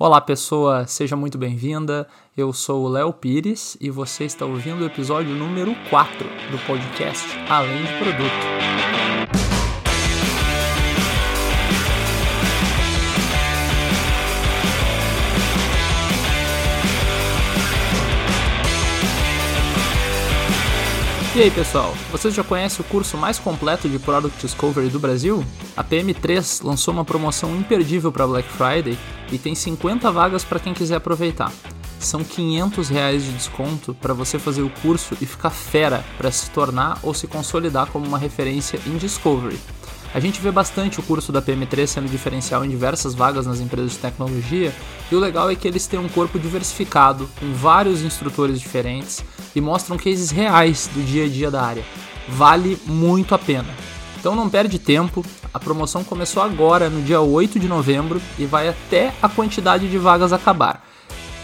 Olá, pessoa, seja muito bem-vinda. Eu sou o Léo Pires e você está ouvindo o episódio número 4 do podcast Além de Produto. E aí, pessoal, vocês já conhecem o curso mais completo de Product Discovery do Brasil? A PM3 lançou uma promoção imperdível para Black Friday e tem 50 vagas para quem quiser aproveitar. São 500 reais de desconto para você fazer o curso e ficar fera para se tornar ou se consolidar como uma referência em Discovery. A gente vê bastante o curso da PM3 sendo diferencial em diversas vagas nas empresas de tecnologia, e o legal é que eles têm um corpo diversificado, com vários instrutores diferentes e mostram cases reais do dia a dia da área. Vale muito a pena. Então não perde tempo, a promoção começou agora, no dia 8 de novembro, e vai até a quantidade de vagas acabar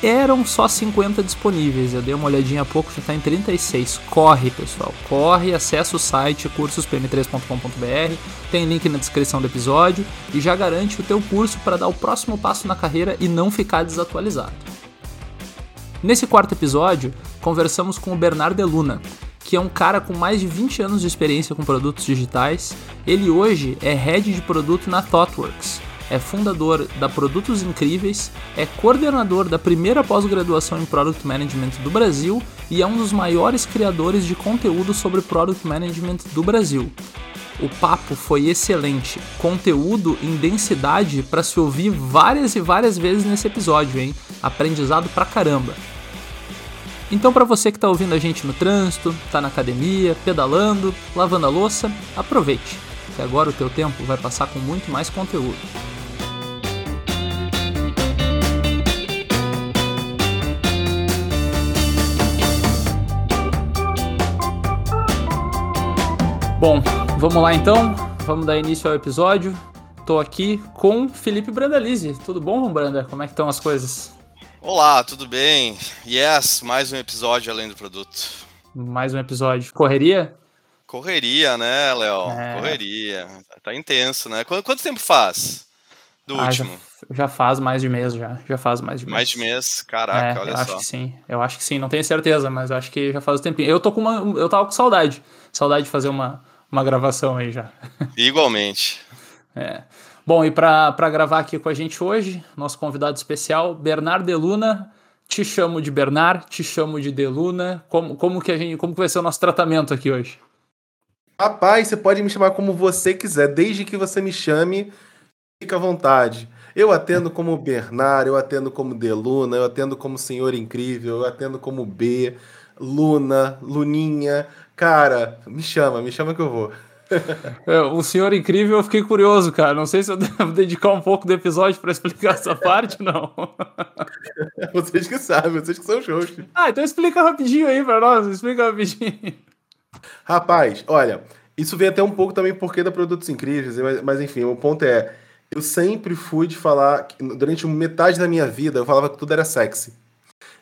eram só 50 disponíveis. Eu dei uma olhadinha há pouco, já está em 36. Corre, pessoal, corre, acessa o site cursospm3.com.br, tem link na descrição do episódio e já garante o teu curso para dar o próximo passo na carreira e não ficar desatualizado. Nesse quarto episódio, conversamos com o Bernardo De Luna, que é um cara com mais de 20 anos de experiência com produtos digitais. Ele hoje é head de produto na ThoughtWorks é fundador da Produtos Incríveis, é coordenador da primeira pós-graduação em Product Management do Brasil e é um dos maiores criadores de conteúdo sobre Product Management do Brasil. O papo foi excelente, conteúdo em densidade para se ouvir várias e várias vezes nesse episódio, hein? Aprendizado pra caramba. Então, para você que está ouvindo a gente no trânsito, está na academia, pedalando, lavando a louça, aproveite, que agora o teu tempo vai passar com muito mais conteúdo. Bom, vamos lá então. Vamos dar início ao episódio. Estou aqui com Felipe Brandalize. Tudo bom, Branda? Como é que estão as coisas? Olá, tudo bem? Yes, mais um episódio além do produto. Mais um episódio. Correria? Correria, né, Léo? É... Correria. Tá intenso, né? Quanto, quanto tempo faz do ah, último? Já, já, faz mais de mês, já. Já faz mais de mês. Mais de mês? Caraca, é, olha eu só. acho que sim. Eu acho que sim. Não tenho certeza, mas acho que já faz um tempinho. Eu tô com uma... Eu tava com saudade. Saudade de fazer uma uma gravação aí já. Igualmente. É. Bom, e para gravar aqui com a gente hoje, nosso convidado especial, Bernard Deluna. Te chamo de Bernard, te chamo de Deluna. Como, como, que a gente, como que vai ser o nosso tratamento aqui hoje? Rapaz, você pode me chamar como você quiser, desde que você me chame, fica à vontade. Eu atendo como Bernard, eu atendo como Deluna, eu atendo como Senhor Incrível, eu atendo como B, Luna, Luninha. Cara, me chama, me chama que eu vou. É, o senhor incrível, eu fiquei curioso, cara. Não sei se eu devo dedicar um pouco do episódio para explicar essa parte, não. vocês que sabem, vocês que são shows. Ah, então explica rapidinho aí para nós, explica rapidinho. Rapaz, olha, isso vem até um pouco também porque da Produtos Incríveis, mas, mas enfim, o ponto é, eu sempre fui de falar, durante metade da minha vida, eu falava que tudo era sexy.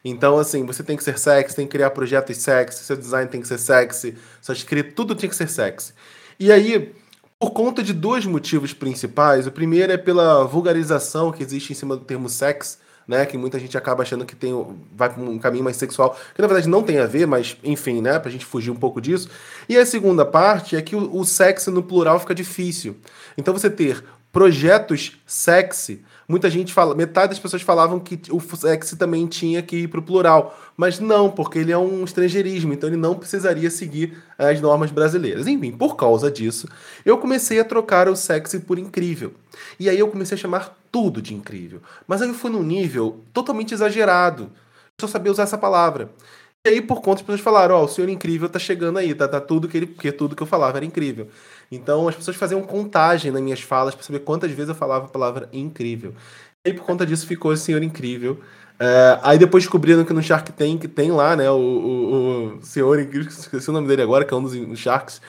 Então, assim, você tem que ser sexy, tem que criar projetos sexy, seu design tem que ser sexy, sua escrita, tudo tem que ser sexy. E aí, por conta de dois motivos principais, o primeiro é pela vulgarização que existe em cima do termo sex, né, que muita gente acaba achando que tem vai para um caminho mais sexual, que na verdade não tem a ver, mas enfim, né, pra gente fugir um pouco disso. E a segunda parte é que o, o sexy no plural fica difícil. Então você ter projetos sexy Muita gente fala, metade das pessoas falavam que o sexy também tinha que ir para o plural, mas não, porque ele é um estrangeirismo, então ele não precisaria seguir as normas brasileiras. Enfim, por causa disso, eu comecei a trocar o sexy por incrível. E aí eu comecei a chamar tudo de incrível. Mas aí eu fui num nível totalmente exagerado. Só sabia usar essa palavra. E aí, por conta, as pessoas falaram: Ó, oh, o senhor incrível tá chegando aí, tá, tá tudo que ele. Porque tudo que eu falava era incrível. Então, as pessoas faziam contagem nas minhas falas para saber quantas vezes eu falava a palavra incrível. E por conta disso, ficou o senhor incrível. É, aí depois descobriram que no Shark Tank tem lá, né, o, o, o senhor incrível, esqueci o nome dele agora, que é um dos Sharks.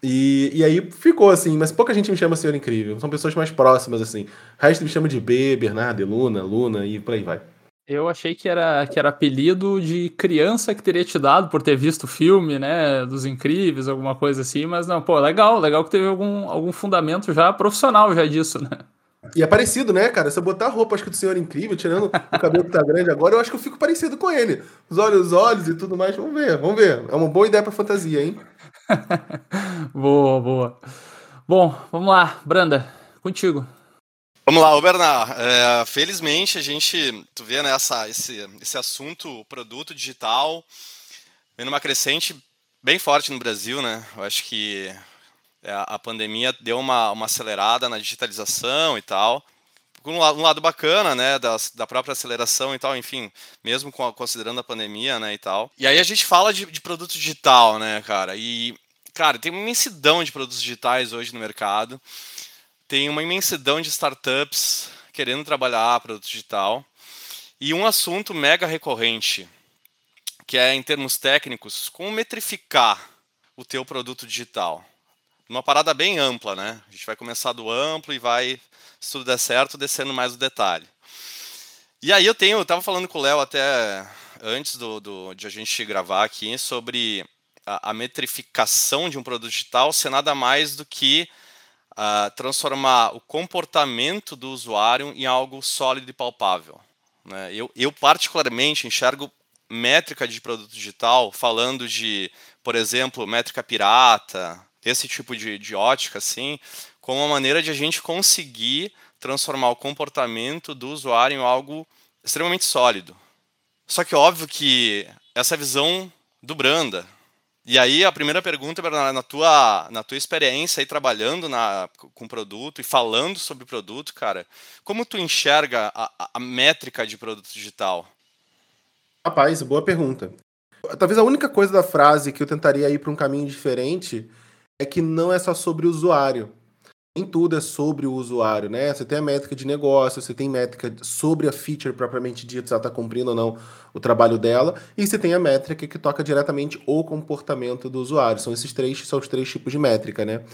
E, e aí ficou assim, mas pouca gente me chama senhor incrível. São pessoas mais próximas, assim. O resto me chama de B, Bernardo, Luna, Luna e por aí vai. Eu achei que era, que era apelido de criança que teria te dado por ter visto o filme, né? Dos Incríveis, alguma coisa assim, mas não, pô, legal, legal que teve algum, algum fundamento já profissional já disso, né? E é parecido, né, cara? Se eu botar a roupa, acho que do Senhor é Incrível, tirando o cabelo que tá grande agora, eu acho que eu fico parecido com ele. Os olhos, os olhos e tudo mais. Vamos ver, vamos ver. É uma boa ideia pra fantasia, hein? boa, boa. Bom, vamos lá. Branda, contigo. Vamos lá, Bernard. É, felizmente a gente, tu vê né, esse, esse assunto, produto digital, vem numa crescente bem forte no Brasil, né? Eu acho que é, a pandemia deu uma, uma acelerada na digitalização e tal. Um, um lado bacana, né, da, da própria aceleração e tal, enfim, mesmo com, considerando a pandemia, né, e tal. E aí a gente fala de, de produto digital, né, cara, e, cara, tem uma imensidão de produtos digitais hoje no mercado, tem uma imensidão de startups querendo trabalhar produto digital, e um assunto mega recorrente, que é, em termos técnicos, como metrificar o teu produto digital uma parada bem ampla, né? A gente vai começar do amplo e vai, se tudo der certo, descendo mais o detalhe. E aí eu tenho, eu tava falando com o Léo até antes do, do, de a gente gravar aqui sobre a, a metrificação de um produto digital ser nada mais do que uh, transformar o comportamento do usuário em algo sólido e palpável. Né? Eu, eu particularmente enxergo métrica de produto digital falando de, por exemplo, métrica pirata, esse tipo de, de ótica, assim, como uma maneira de a gente conseguir transformar o comportamento do usuário em algo extremamente sólido. Só que óbvio que essa visão do Branda. E aí a primeira pergunta, Bernardo, na tua, na tua experiência aí trabalhando na, com produto e falando sobre produto, cara, como tu enxerga a, a métrica de produto digital? Rapaz, boa pergunta. Talvez a única coisa da frase que eu tentaria ir para um caminho diferente é que não é só sobre o usuário. Nem tudo é sobre o usuário, né? Você tem a métrica de negócio, você tem métrica sobre a feature propriamente dita, se ela está cumprindo ou não o trabalho dela, e você tem a métrica que toca diretamente o comportamento do usuário. São esses três, são os três tipos de métrica, né?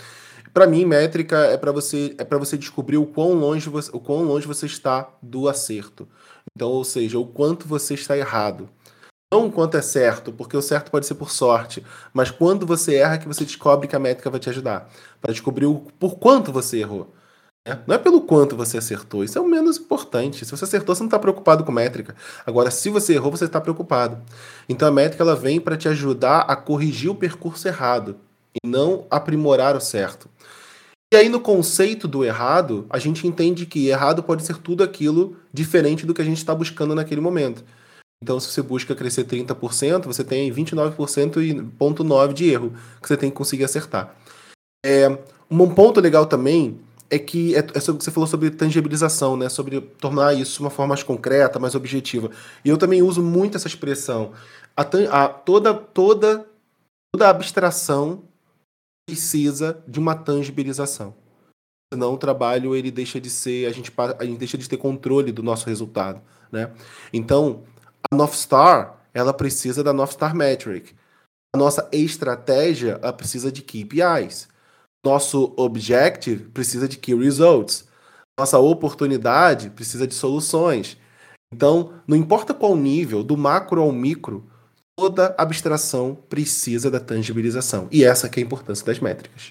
Para mim, métrica é para você é para você descobrir o quão longe você, o quão longe você está do acerto. Então, ou seja, o quanto você está errado. Não quanto é certo, porque o certo pode ser por sorte, mas quando você erra que você descobre que a métrica vai te ajudar. Para descobrir o, por quanto você errou. Né? Não é pelo quanto você acertou, isso é o menos importante. Se você acertou, você não está preocupado com métrica. Agora, se você errou, você está preocupado. Então a métrica ela vem para te ajudar a corrigir o percurso errado e não aprimorar o certo. E aí, no conceito do errado, a gente entende que errado pode ser tudo aquilo diferente do que a gente está buscando naquele momento. Então, se você busca crescer 30%, você tem 29% e ponto 9 de erro que você tem que conseguir acertar. É, um ponto legal também é que é, é sobre, você falou sobre tangibilização, né? Sobre tornar isso uma forma mais concreta, mais objetiva. E eu também uso muito essa expressão. A, a, toda, toda, toda abstração precisa de uma tangibilização. Senão o trabalho ele deixa de ser, a gente, a gente deixa de ter controle do nosso resultado, né? Então, a North Star, ela precisa da North Star Metric. A nossa estratégia, ela precisa de KPIs. Nosso objective precisa de key results. Nossa oportunidade precisa de soluções. Então, não importa qual nível, do macro ao micro, toda abstração precisa da tangibilização. E essa é a importância das métricas.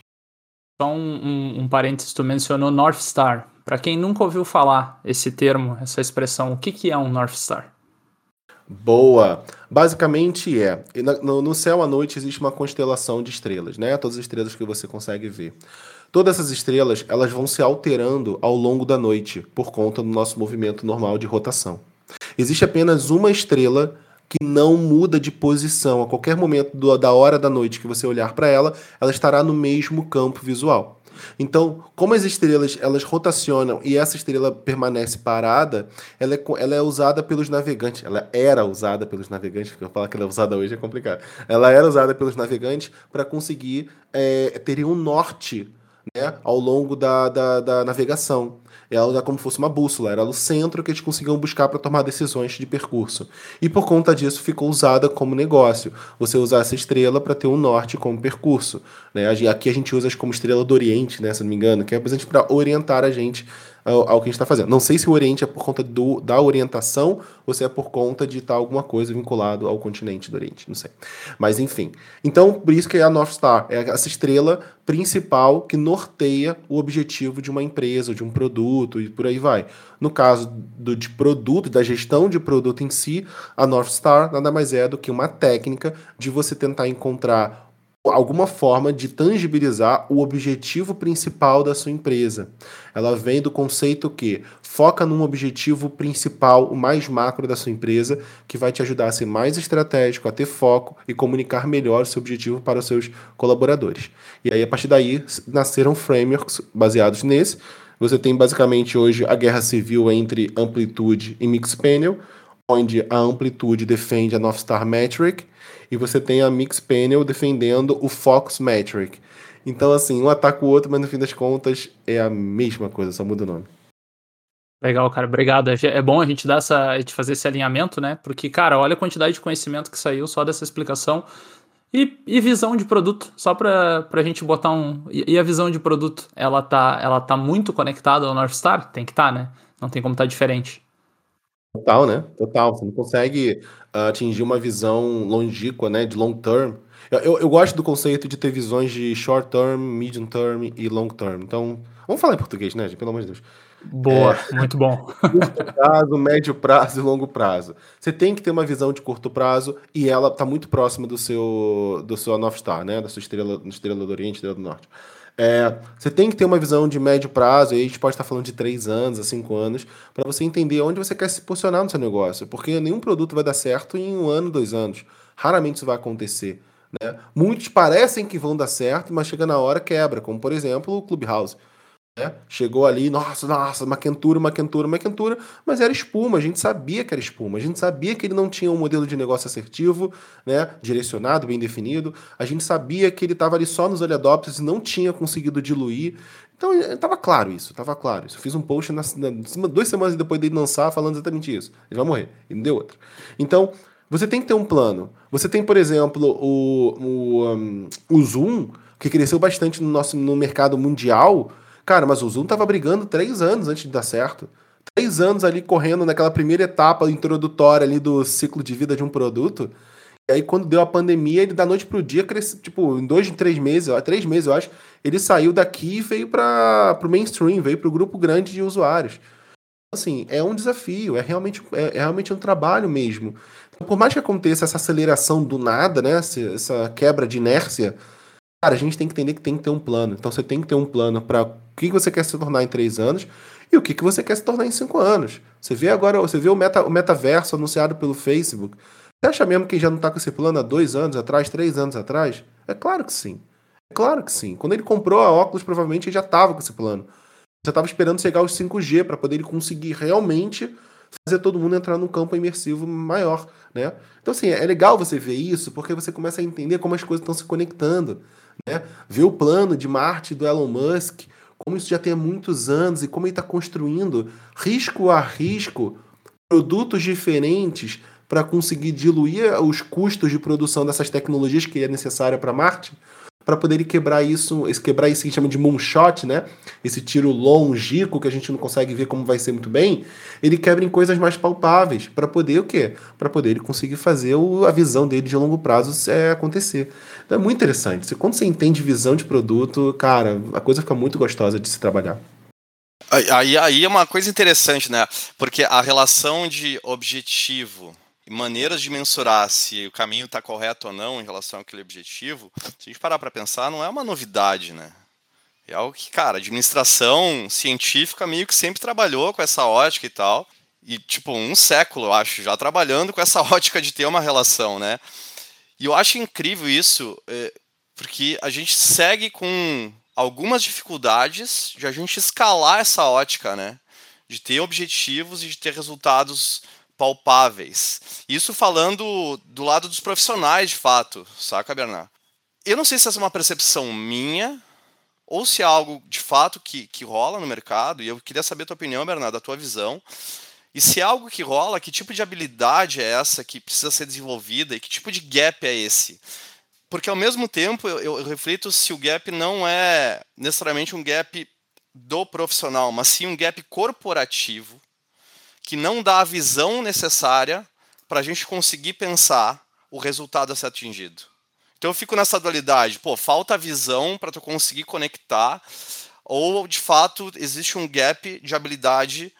Só um, um, um parênteses, tu mencionou North Star. Para quem nunca ouviu falar esse termo, essa expressão, o que, que é um North Star? Boa! Basicamente é, no céu à noite existe uma constelação de estrelas, né? Todas as estrelas que você consegue ver. Todas essas estrelas, elas vão se alterando ao longo da noite, por conta do nosso movimento normal de rotação. Existe apenas uma estrela que não muda de posição. A qualquer momento do, da hora da noite que você olhar para ela, ela estará no mesmo campo visual. Então, como as estrelas elas rotacionam e essa estrela permanece parada, ela é, ela é usada pelos navegantes. Ela era usada pelos navegantes, porque eu falar que ela é usada hoje é complicado. Ela era usada pelos navegantes para conseguir é, ter um norte né, ao longo da, da, da navegação. Ela era como se fosse uma bússola, era o centro que eles conseguiam buscar para tomar decisões de percurso. E por conta disso ficou usada como negócio. Você usar essa estrela para ter um norte como percurso. Né? Aqui a gente usa como estrela do Oriente, né, se não me engano, que é presente para orientar a gente ao, ao que a gente está fazendo. Não sei se o Oriente é por conta do, da orientação ou se é por conta de estar tá alguma coisa vinculado ao continente do Oriente, não sei. Mas enfim. Então, por isso que é a North Star, é essa estrela principal que norteia o objetivo de uma empresa, de um produto e por aí vai. No caso do, de produto, da gestão de produto em si, a North Star nada mais é do que uma técnica de você tentar encontrar alguma forma de tangibilizar o objetivo principal da sua empresa. Ela vem do conceito que foca num objetivo principal, o mais macro da sua empresa, que vai te ajudar a ser mais estratégico, a ter foco e comunicar melhor o seu objetivo para os seus colaboradores. E aí, a partir daí, nasceram frameworks baseados nesse. Você tem basicamente hoje a guerra civil entre amplitude e Mixpanel, onde a amplitude defende a North Star Metric e você tem a Mix Panel defendendo o Fox Metric. Então, assim, um ataca o outro, mas no fim das contas é a mesma coisa, só muda o nome. Legal, cara, obrigado. É, é bom a gente dar essa, gente fazer esse alinhamento, né? Porque, cara, olha a quantidade de conhecimento que saiu só dessa explicação. E, e visão de produto, só para a gente botar um. E, e, a visão de produto, ela tá, ela tá muito conectada ao North Star? Tem que estar, tá, né? Não tem como estar tá diferente. Total, né? Total. Você não consegue uh, atingir uma visão longínqua, né? De long term. Eu, eu, eu, gosto do conceito de ter visões de short term, medium term e long term. Então, vamos falar em português, né, gente? Pelo amor de Deus. Boa, é, muito bom. Curto prazo, médio prazo e longo prazo. Você tem que ter uma visão de curto prazo e ela está muito próxima do seu do seu North Star, né? Da sua estrela, estrela do Oriente, estrela do Norte. É, você tem que ter uma visão de médio prazo, aí a gente pode estar falando de três anos a cinco anos, para você entender onde você quer se posicionar no seu negócio. Porque nenhum produto vai dar certo em um ano, dois anos. Raramente isso vai acontecer. Né? Muitos parecem que vão dar certo, mas chega na hora quebra, como por exemplo o Clubhouse. Né? Chegou ali, nossa, nossa, uma quentura, uma mas era espuma, a gente sabia que era espuma, a gente sabia que ele não tinha um modelo de negócio assertivo, né, direcionado, bem definido, a gente sabia que ele estava ali só nos adopters e não tinha conseguido diluir, então estava claro isso, estava claro isso. Eu fiz um post na, na, duas semanas depois dele lançar falando exatamente isso, ele vai morrer, e não deu outra. Então, você tem que ter um plano. Você tem, por exemplo, o, o, um, o Zoom, que cresceu bastante no nosso no mercado mundial, Cara, mas o Zoom tava brigando três anos antes de dar certo. Três anos ali correndo naquela primeira etapa introdutória ali do ciclo de vida de um produto. E aí, quando deu a pandemia, ele da noite pro dia cresceu, tipo, em dois, três meses, ó, três meses, eu acho, ele saiu daqui e veio para o mainstream, veio para o grupo grande de usuários. Assim, é um desafio, é realmente, é, é realmente um trabalho mesmo. Então, por mais que aconteça essa aceleração do nada, né, essa quebra de inércia, cara, a gente tem que entender que tem que ter um plano. Então, você tem que ter um plano para que você quer se tornar em três anos e o que você quer se tornar em cinco anos. Você vê agora, você vê o, meta, o metaverso anunciado pelo Facebook. Você acha mesmo que já não está com esse plano há dois anos atrás, três anos atrás? É claro que sim. É claro que sim. Quando ele comprou a óculos, provavelmente ele já estava com esse plano. Você estava esperando chegar aos 5G para poder ele conseguir realmente fazer todo mundo entrar num campo imersivo maior, né? Então assim, é legal você ver isso porque você começa a entender como as coisas estão se conectando, né? Ver o plano de Marte do Elon Musk, como isso já tem muitos anos e como ele está construindo, risco a risco, produtos diferentes para conseguir diluir os custos de produção dessas tecnologias que é necessária para Marte, para poder quebrar isso, quebrar isso que chama de moonshot, né? Esse tiro longínquo que a gente não consegue ver como vai ser muito bem, ele quebra em coisas mais palpáveis para poder o quê? Para poder ele conseguir fazer o, a visão dele de longo prazo é, acontecer. Então é muito interessante. Quando você entende visão de produto, cara, a coisa fica muito gostosa de se trabalhar. Aí, aí é uma coisa interessante, né? Porque a relação de objetivo maneiras de mensurar se o caminho está correto ou não em relação àquele objetivo, se a gente parar para pensar, não é uma novidade, né? É algo que, cara, a administração científica meio que sempre trabalhou com essa ótica e tal. E, tipo, um século, eu acho, já trabalhando com essa ótica de ter uma relação, né? E eu acho incrível isso, é, porque a gente segue com algumas dificuldades de a gente escalar essa ótica, né? De ter objetivos e de ter resultados palpáveis. Isso falando do lado dos profissionais, de fato, saca, Bernard? Eu não sei se essa é uma percepção minha ou se é algo de fato que, que rola no mercado, e eu queria saber a tua opinião, Bernardo, a tua visão. E se é algo que rola, que tipo de habilidade é essa que precisa ser desenvolvida e que tipo de gap é esse? Porque ao mesmo tempo eu, eu reflito se o gap não é necessariamente um gap do profissional, mas sim um gap corporativo que não dá a visão necessária para a gente conseguir pensar o resultado a ser atingido. Então eu fico nessa dualidade, pô, falta visão para tu conseguir conectar, ou de fato existe um gap de habilidade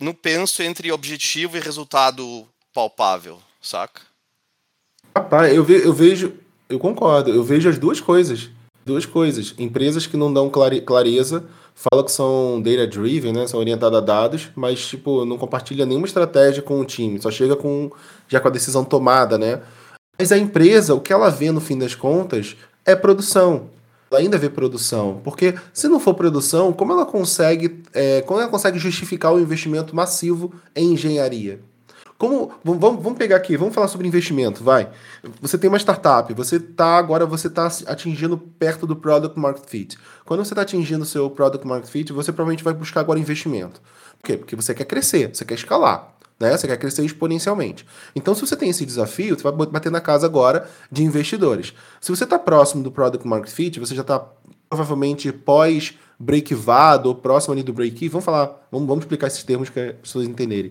no penso entre objetivo e resultado palpável, saca? Rapaz, eu, ve eu vejo, eu concordo, eu vejo as duas coisas. Duas coisas. Empresas que não dão clare clareza, falam que são data-driven, né? São orientadas a dados, mas, tipo, não compartilha nenhuma estratégia com o time, só chega com já com a decisão tomada, né? Mas a empresa, o que ela vê no fim das contas é produção. Ela ainda vê produção. Porque se não for produção, como ela consegue, é, como ela consegue justificar o investimento massivo em engenharia? Como vamos, vamos pegar aqui, vamos falar sobre investimento, vai. Você tem uma startup, você tá agora você está atingindo perto do product market fit. Quando você está atingindo o seu product market fit, você provavelmente vai buscar agora investimento. Por quê? Porque você quer crescer, você quer escalar. Né? Você quer crescer exponencialmente. Então, se você tem esse desafio, você vai bater na casa agora de investidores. Se você está próximo do Product Market Fit, você já está provavelmente pós break-vado ou próximo ali do break-even. Vamos falar, vamos, vamos explicar esses termos para as pessoas entenderem.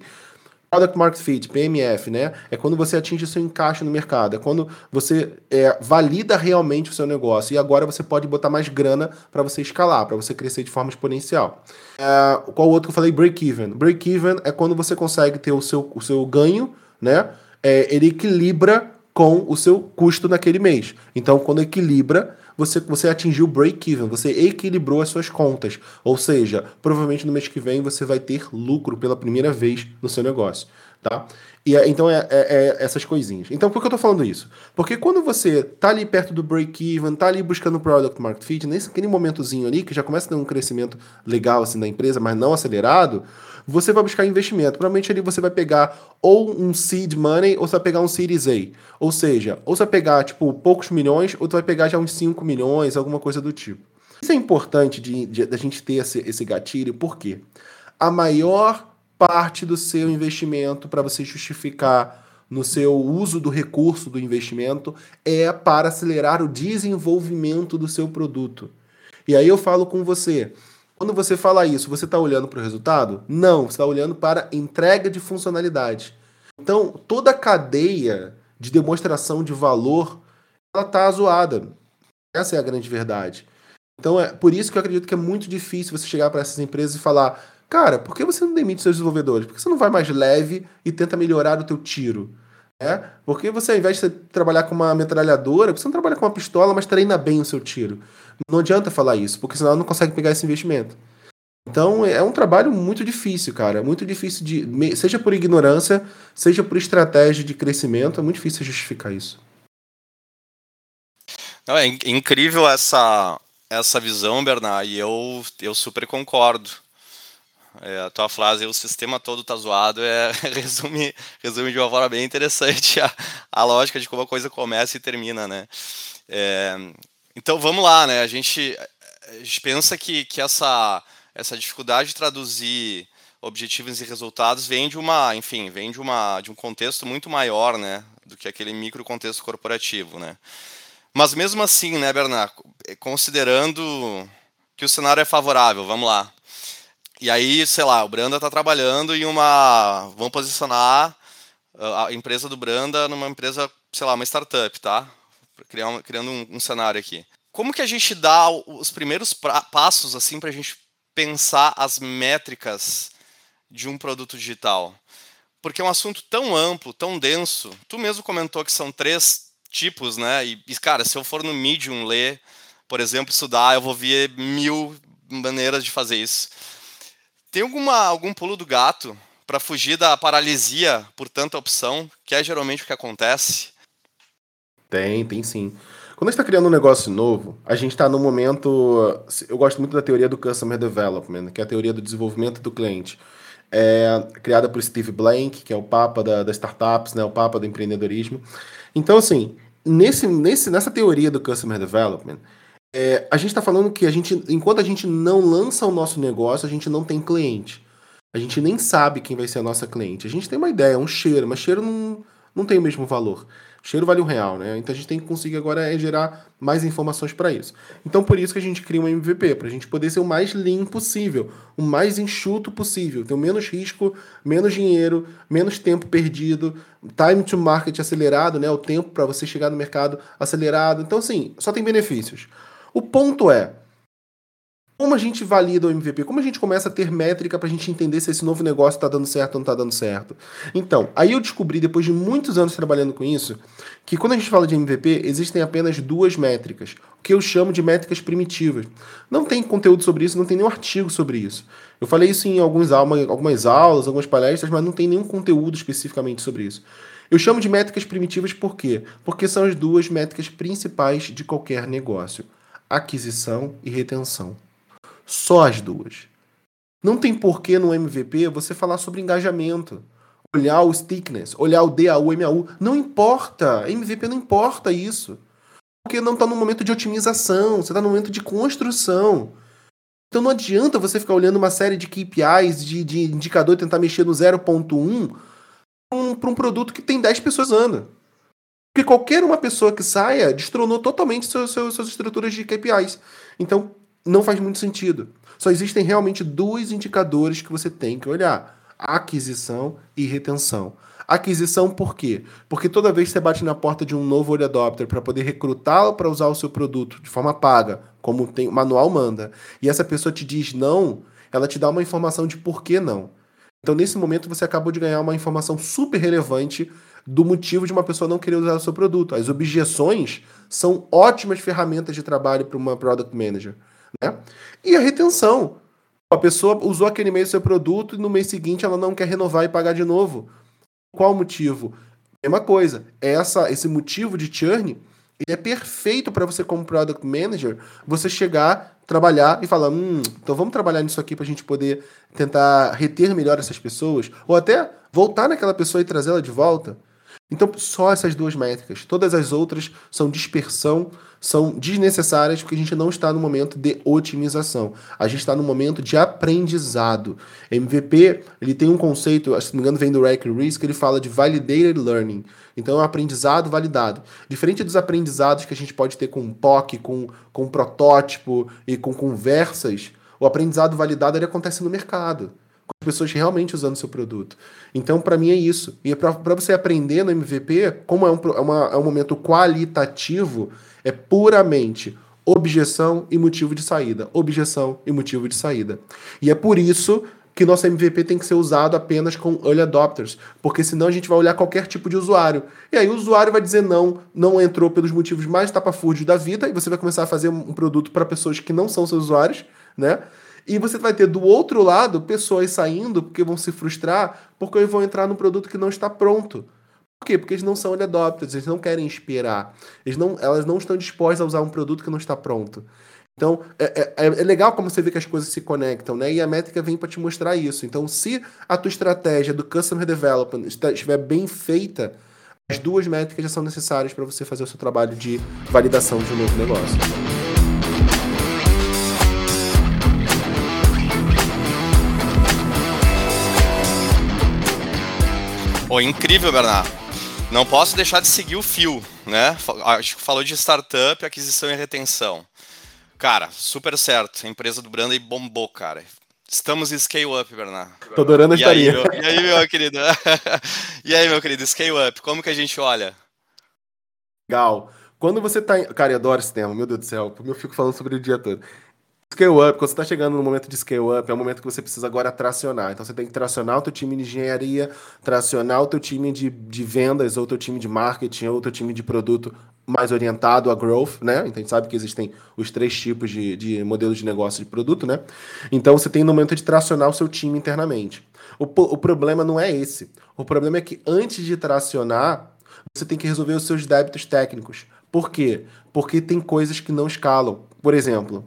Product Market Fit, PMF, né? É quando você atinge seu encaixe no mercado, é quando você é, valida realmente o seu negócio e agora você pode botar mais grana para você escalar, para você crescer de forma exponencial. É, qual outro que eu falei? Break-even. Break-even é quando você consegue ter o seu, o seu ganho, né? É, ele equilibra com o seu custo naquele mês. Então, quando equilibra, você, você atingiu break-even, você equilibrou as suas contas. Ou seja, provavelmente no mês que vem você vai ter lucro pela primeira vez no seu negócio. Tá? E é, então é, é, é, essas coisinhas. Então por que eu tô falando isso? Porque quando você tá ali perto do break-even, tá ali buscando o product market fit, nesse aquele momentozinho ali que já começa a ter um crescimento legal assim da empresa, mas não acelerado, você vai buscar investimento. Provavelmente ali você vai pegar ou um seed money ou você vai pegar um series A. Ou seja, ou você vai pegar tipo poucos milhões ou você vai pegar já uns 5 milhões, alguma coisa do tipo. Isso é importante de, de, de a gente ter esse, esse gatilho, porque a maior parte do seu investimento para você justificar no seu uso do recurso do investimento é para acelerar o desenvolvimento do seu produto. E aí eu falo com você, quando você fala isso, você está olhando para o resultado? Não, você está olhando para entrega de funcionalidade. Então, toda a cadeia de demonstração de valor, ela está zoada. Essa é a grande verdade. Então, é por isso que eu acredito que é muito difícil você chegar para essas empresas e falar, cara, por que você não demite seus desenvolvedores? Por que você não vai mais leve e tenta melhorar o teu tiro? É? Porque você, ao invés de trabalhar com uma metralhadora, você não trabalha com uma pistola, mas treina bem o seu tiro. Não adianta falar isso, porque senão ela não consegue pegar esse investimento. Então é um trabalho muito difícil, cara. Muito difícil de. Seja por ignorância, seja por estratégia de crescimento, é muito difícil justificar isso. Não, é incrível essa, essa visão, Bernard, e eu, eu super concordo. É, a tua frase, o sistema todo tá zoado, é, resume, resume de uma forma bem interessante a, a lógica de como a coisa começa e termina, né? É, então vamos lá, né? A gente, a gente pensa que, que essa, essa dificuldade de traduzir objetivos e resultados vem de uma, enfim, vem de uma de um contexto muito maior, né, do que aquele micro contexto corporativo, né? Mas mesmo assim, né, Bernardo, considerando que o cenário é favorável, vamos lá. E aí, sei lá, o Branda está trabalhando em uma, vamos posicionar a empresa do Branda numa empresa, sei lá, uma startup, tá? Criar criando um, um, cenário aqui. Como que a gente dá os primeiros passos assim para a gente pensar as métricas de um produto digital? Porque é um assunto tão amplo, tão denso. Tu mesmo comentou que são três tipos, né? E, cara, se eu for no Medium ler, por exemplo, estudar, eu vou ver mil maneiras de fazer isso. Tem alguma, algum pulo do gato para fugir da paralisia por tanta opção, que é geralmente o que acontece? Tem, tem sim. Quando a gente está criando um negócio novo, a gente está no momento. Eu gosto muito da teoria do Customer Development, que é a teoria do desenvolvimento do cliente. É, criada por Steve Blank, que é o papa da, das startups, né, o papa do empreendedorismo. Então, assim, nesse, nesse, nessa teoria do Customer Development, é, a gente está falando que a gente, enquanto a gente não lança o nosso negócio, a gente não tem cliente. A gente nem sabe quem vai ser a nossa cliente. A gente tem uma ideia, um cheiro, mas cheiro não não tem o mesmo valor. Cheiro vale um real, né? Então a gente tem que conseguir agora é gerar mais informações para isso. Então por isso que a gente cria um MVP, para a gente poder ser o mais limpo possível, o mais enxuto possível, ter o menos risco, menos dinheiro, menos tempo perdido, time to market acelerado, né? O tempo para você chegar no mercado acelerado. Então, assim, só tem benefícios. O ponto é, como a gente valida o MVP? Como a gente começa a ter métrica para a gente entender se esse novo negócio está dando certo ou não está dando certo? Então, aí eu descobri, depois de muitos anos trabalhando com isso, que quando a gente fala de MVP, existem apenas duas métricas, o que eu chamo de métricas primitivas. Não tem conteúdo sobre isso, não tem nenhum artigo sobre isso. Eu falei isso em alguns, algumas aulas, algumas palestras, mas não tem nenhum conteúdo especificamente sobre isso. Eu chamo de métricas primitivas por quê? Porque são as duas métricas principais de qualquer negócio: aquisição e retenção. Só as duas. Não tem porquê no MVP você falar sobre engajamento, olhar o stickness, olhar o DAU, MAU. Não importa. MVP não importa isso. Porque não está no momento de otimização, você está no momento de construção. Então não adianta você ficar olhando uma série de KPIs, de, de indicador tentar mexer no 0.1 para um produto que tem 10 pessoas usando. Porque qualquer uma pessoa que saia destronou totalmente suas, suas estruturas de KPIs. Então, não faz muito sentido. Só existem realmente dois indicadores que você tem que olhar: aquisição e retenção. Aquisição por quê? Porque toda vez que você bate na porta de um novo early adopter para poder recrutá-lo para usar o seu produto de forma paga, como tem, o manual manda, e essa pessoa te diz não, ela te dá uma informação de por que não. Então, nesse momento, você acabou de ganhar uma informação super relevante do motivo de uma pessoa não querer usar o seu produto. As objeções são ótimas ferramentas de trabalho para uma product manager. Né? E a retenção. A pessoa usou aquele mês seu produto e no mês seguinte ela não quer renovar e pagar de novo. Qual o motivo? Mesma coisa. Essa, esse motivo de churn ele é perfeito para você, como product manager, você chegar, trabalhar e falar: hum, então vamos trabalhar nisso aqui para a gente poder tentar reter melhor essas pessoas, ou até voltar naquela pessoa e trazê-la de volta. Então, só essas duas métricas. Todas as outras são dispersão, são desnecessárias, porque a gente não está no momento de otimização. A gente está no momento de aprendizado. MVP, ele tem um conceito, se não me engano, vem do Rack que ele fala de validated learning. Então, é um aprendizado validado. Diferente dos aprendizados que a gente pode ter com POC, com, com protótipo e com conversas, o aprendizado validado ele acontece no mercado com as pessoas realmente usando seu produto. Então, para mim, é isso. E para você aprender no MVP, como é um, é, uma, é um momento qualitativo, é puramente objeção e motivo de saída. Objeção e motivo de saída. E é por isso que nosso MVP tem que ser usado apenas com early adopters, porque senão a gente vai olhar qualquer tipo de usuário. E aí o usuário vai dizer não, não entrou pelos motivos mais tapafúrdios da vida, e você vai começar a fazer um produto para pessoas que não são seus usuários, né? E você vai ter do outro lado pessoas saindo porque vão se frustrar porque vão entrar num produto que não está pronto. Por quê? Porque eles não são early adopters, eles não querem esperar. Eles não, elas não estão dispostas a usar um produto que não está pronto. Então, é, é, é, legal como você vê que as coisas se conectam, né? E a métrica vem para te mostrar isso. Então, se a tua estratégia do Customer Development estiver bem feita, as duas métricas já são necessárias para você fazer o seu trabalho de validação de um novo negócio. Pô, incrível, Bernardo. Não posso deixar de seguir o fio, né? Acho que falou de startup, aquisição e retenção. Cara, super certo. A empresa do Branda bombou, cara. Estamos em scale up, Bernardo. Tô adorando a estaria. E aí, meu querido? e aí, meu querido, scale up, como que a gente olha? Legal. Quando você tá. Em... Cara, eu adoro esse tema, meu Deus do céu. Eu fico falando sobre o dia todo. Scale up, quando você está chegando no momento de scale up, é o momento que você precisa agora tracionar. Então você tem que tracionar o teu time de engenharia, tracionar o teu time de, de vendas, ou o teu time de marketing, ou o teu time de produto mais orientado a growth, né? Então a gente sabe que existem os três tipos de, de modelos de negócio de produto, né? Então você tem no momento de tracionar o seu time internamente. O, o problema não é esse. O problema é que antes de tracionar, você tem que resolver os seus débitos técnicos. Por quê? Porque tem coisas que não escalam. Por exemplo,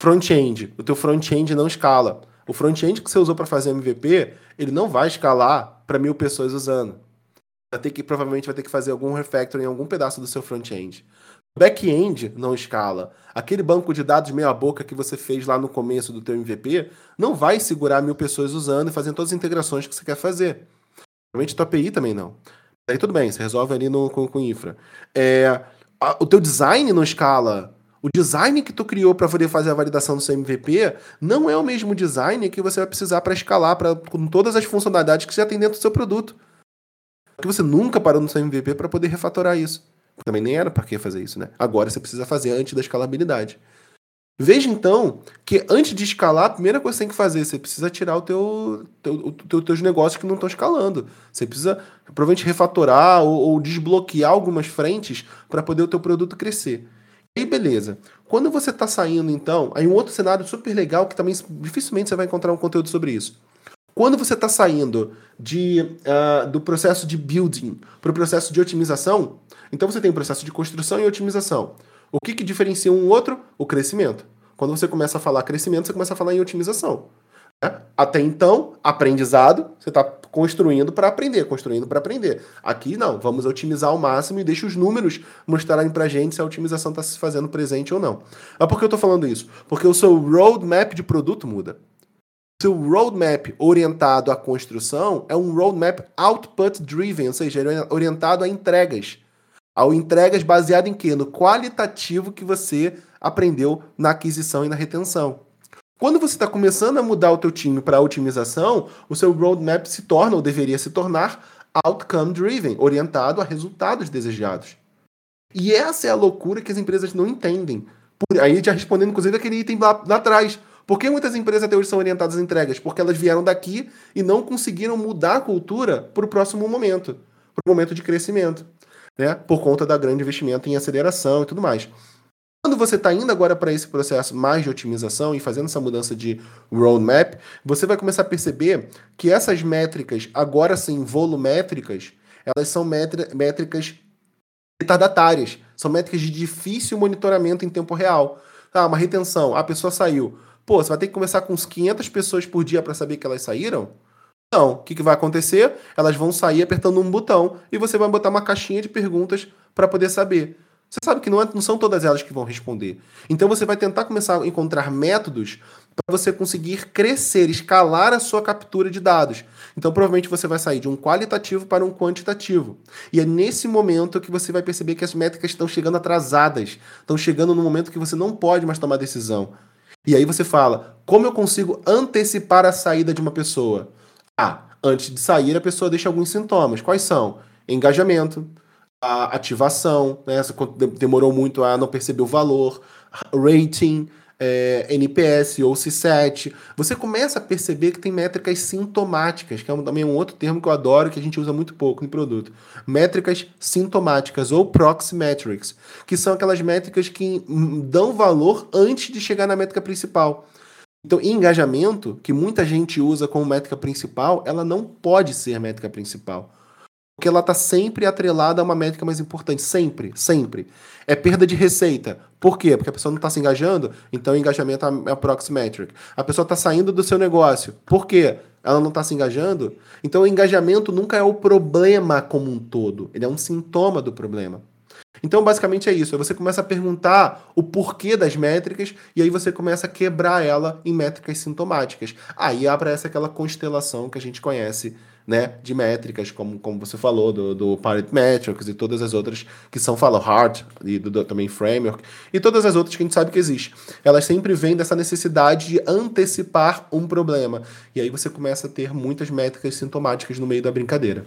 Front-end. O teu front-end não escala. O front-end que você usou para fazer MVP, ele não vai escalar para mil pessoas usando. Vai ter que, provavelmente vai ter que fazer algum refactor em algum pedaço do seu front-end. Back-end não escala. Aquele banco de dados meia boca que você fez lá no começo do teu MVP não vai segurar mil pessoas usando e fazendo todas as integrações que você quer fazer. Provavelmente tua API também não. Aí tudo bem, você resolve ali no, com, com infra. É, a, o teu design não escala. O design que tu criou para poder fazer a validação do seu MVP não é o mesmo design que você vai precisar para escalar pra, com todas as funcionalidades que já tem dentro do seu produto. Porque você nunca parou no seu MVP para poder refatorar isso. Também nem era para que fazer isso, né? Agora você precisa fazer antes da escalabilidade. Veja então que antes de escalar, a primeira coisa que você tem que fazer, você precisa tirar o teu, teu, teu teus negócios que não estão escalando. Você precisa provavelmente refatorar ou, ou desbloquear algumas frentes para poder o teu produto crescer. Aí, beleza. Quando você está saindo, então, aí um outro cenário super legal que também dificilmente você vai encontrar um conteúdo sobre isso. Quando você está saindo de, uh, do processo de building para o processo de otimização, então você tem o processo de construção e otimização. O que, que diferencia um outro? O crescimento. Quando você começa a falar crescimento, você começa a falar em otimização. Né? Até então, aprendizado, você está construindo para aprender, construindo para aprender. Aqui não, vamos otimizar ao máximo e deixa os números mostrarem para gente se a otimização está se fazendo presente ou não. Mas por que eu estou falando isso? Porque o seu roadmap de produto muda. Seu roadmap orientado à construção é um roadmap output driven, ou seja, é orientado a entregas ao entregas baseado em quê? No qualitativo que você aprendeu na aquisição e na retenção. Quando você está começando a mudar o teu time para otimização, o seu roadmap se torna, ou deveria se tornar, outcome driven, orientado a resultados desejados. E essa é a loucura que as empresas não entendem. Por aí já respondendo, inclusive, aquele item lá, lá atrás. Por que muitas empresas até hoje são orientadas a entregas? Porque elas vieram daqui e não conseguiram mudar a cultura para o próximo momento, para o momento de crescimento né? Por conta da grande investimento em aceleração e tudo mais. Quando você está indo agora para esse processo mais de otimização e fazendo essa mudança de roadmap, você vai começar a perceber que essas métricas, agora sim volumétricas, elas são métricas retardatárias, são métricas de difícil monitoramento em tempo real. Ah, uma retenção, a pessoa saiu. Pô, você vai ter que começar com uns 500 pessoas por dia para saber que elas saíram? Não. O que, que vai acontecer? Elas vão sair apertando um botão e você vai botar uma caixinha de perguntas para poder saber. Você sabe que não, é, não são todas elas que vão responder. Então você vai tentar começar a encontrar métodos para você conseguir crescer, escalar a sua captura de dados. Então provavelmente você vai sair de um qualitativo para um quantitativo. E é nesse momento que você vai perceber que as métricas estão chegando atrasadas, estão chegando no momento que você não pode mais tomar decisão. E aí você fala: como eu consigo antecipar a saída de uma pessoa? Ah, antes de sair, a pessoa deixa alguns sintomas. Quais são? Engajamento, a ativação, né? demorou muito a não perceber o valor, rating, é, NPS ou C7. Você começa a perceber que tem métricas sintomáticas, que é também um outro termo que eu adoro, que a gente usa muito pouco no produto. Métricas sintomáticas ou proxy metrics, que são aquelas métricas que dão valor antes de chegar na métrica principal. Então, engajamento, que muita gente usa como métrica principal, ela não pode ser métrica principal. Porque ela está sempre atrelada a uma métrica mais importante. Sempre, sempre. É perda de receita. Por quê? Porque a pessoa não está se engajando, então o engajamento é a proxy metric. A pessoa está saindo do seu negócio. Por quê? Ela não está se engajando? Então o engajamento nunca é o problema como um todo. Ele é um sintoma do problema. Então, basicamente é isso. você começa a perguntar o porquê das métricas e aí você começa a quebrar ela em métricas sintomáticas. Aí aparece aquela constelação que a gente conhece, né, de métricas, como, como você falou, do, do Pirate Metrics e todas as outras que são, fala, Hard e do, do, também Framework, e todas as outras que a gente sabe que existe. Elas sempre vêm dessa necessidade de antecipar um problema. E aí você começa a ter muitas métricas sintomáticas no meio da brincadeira.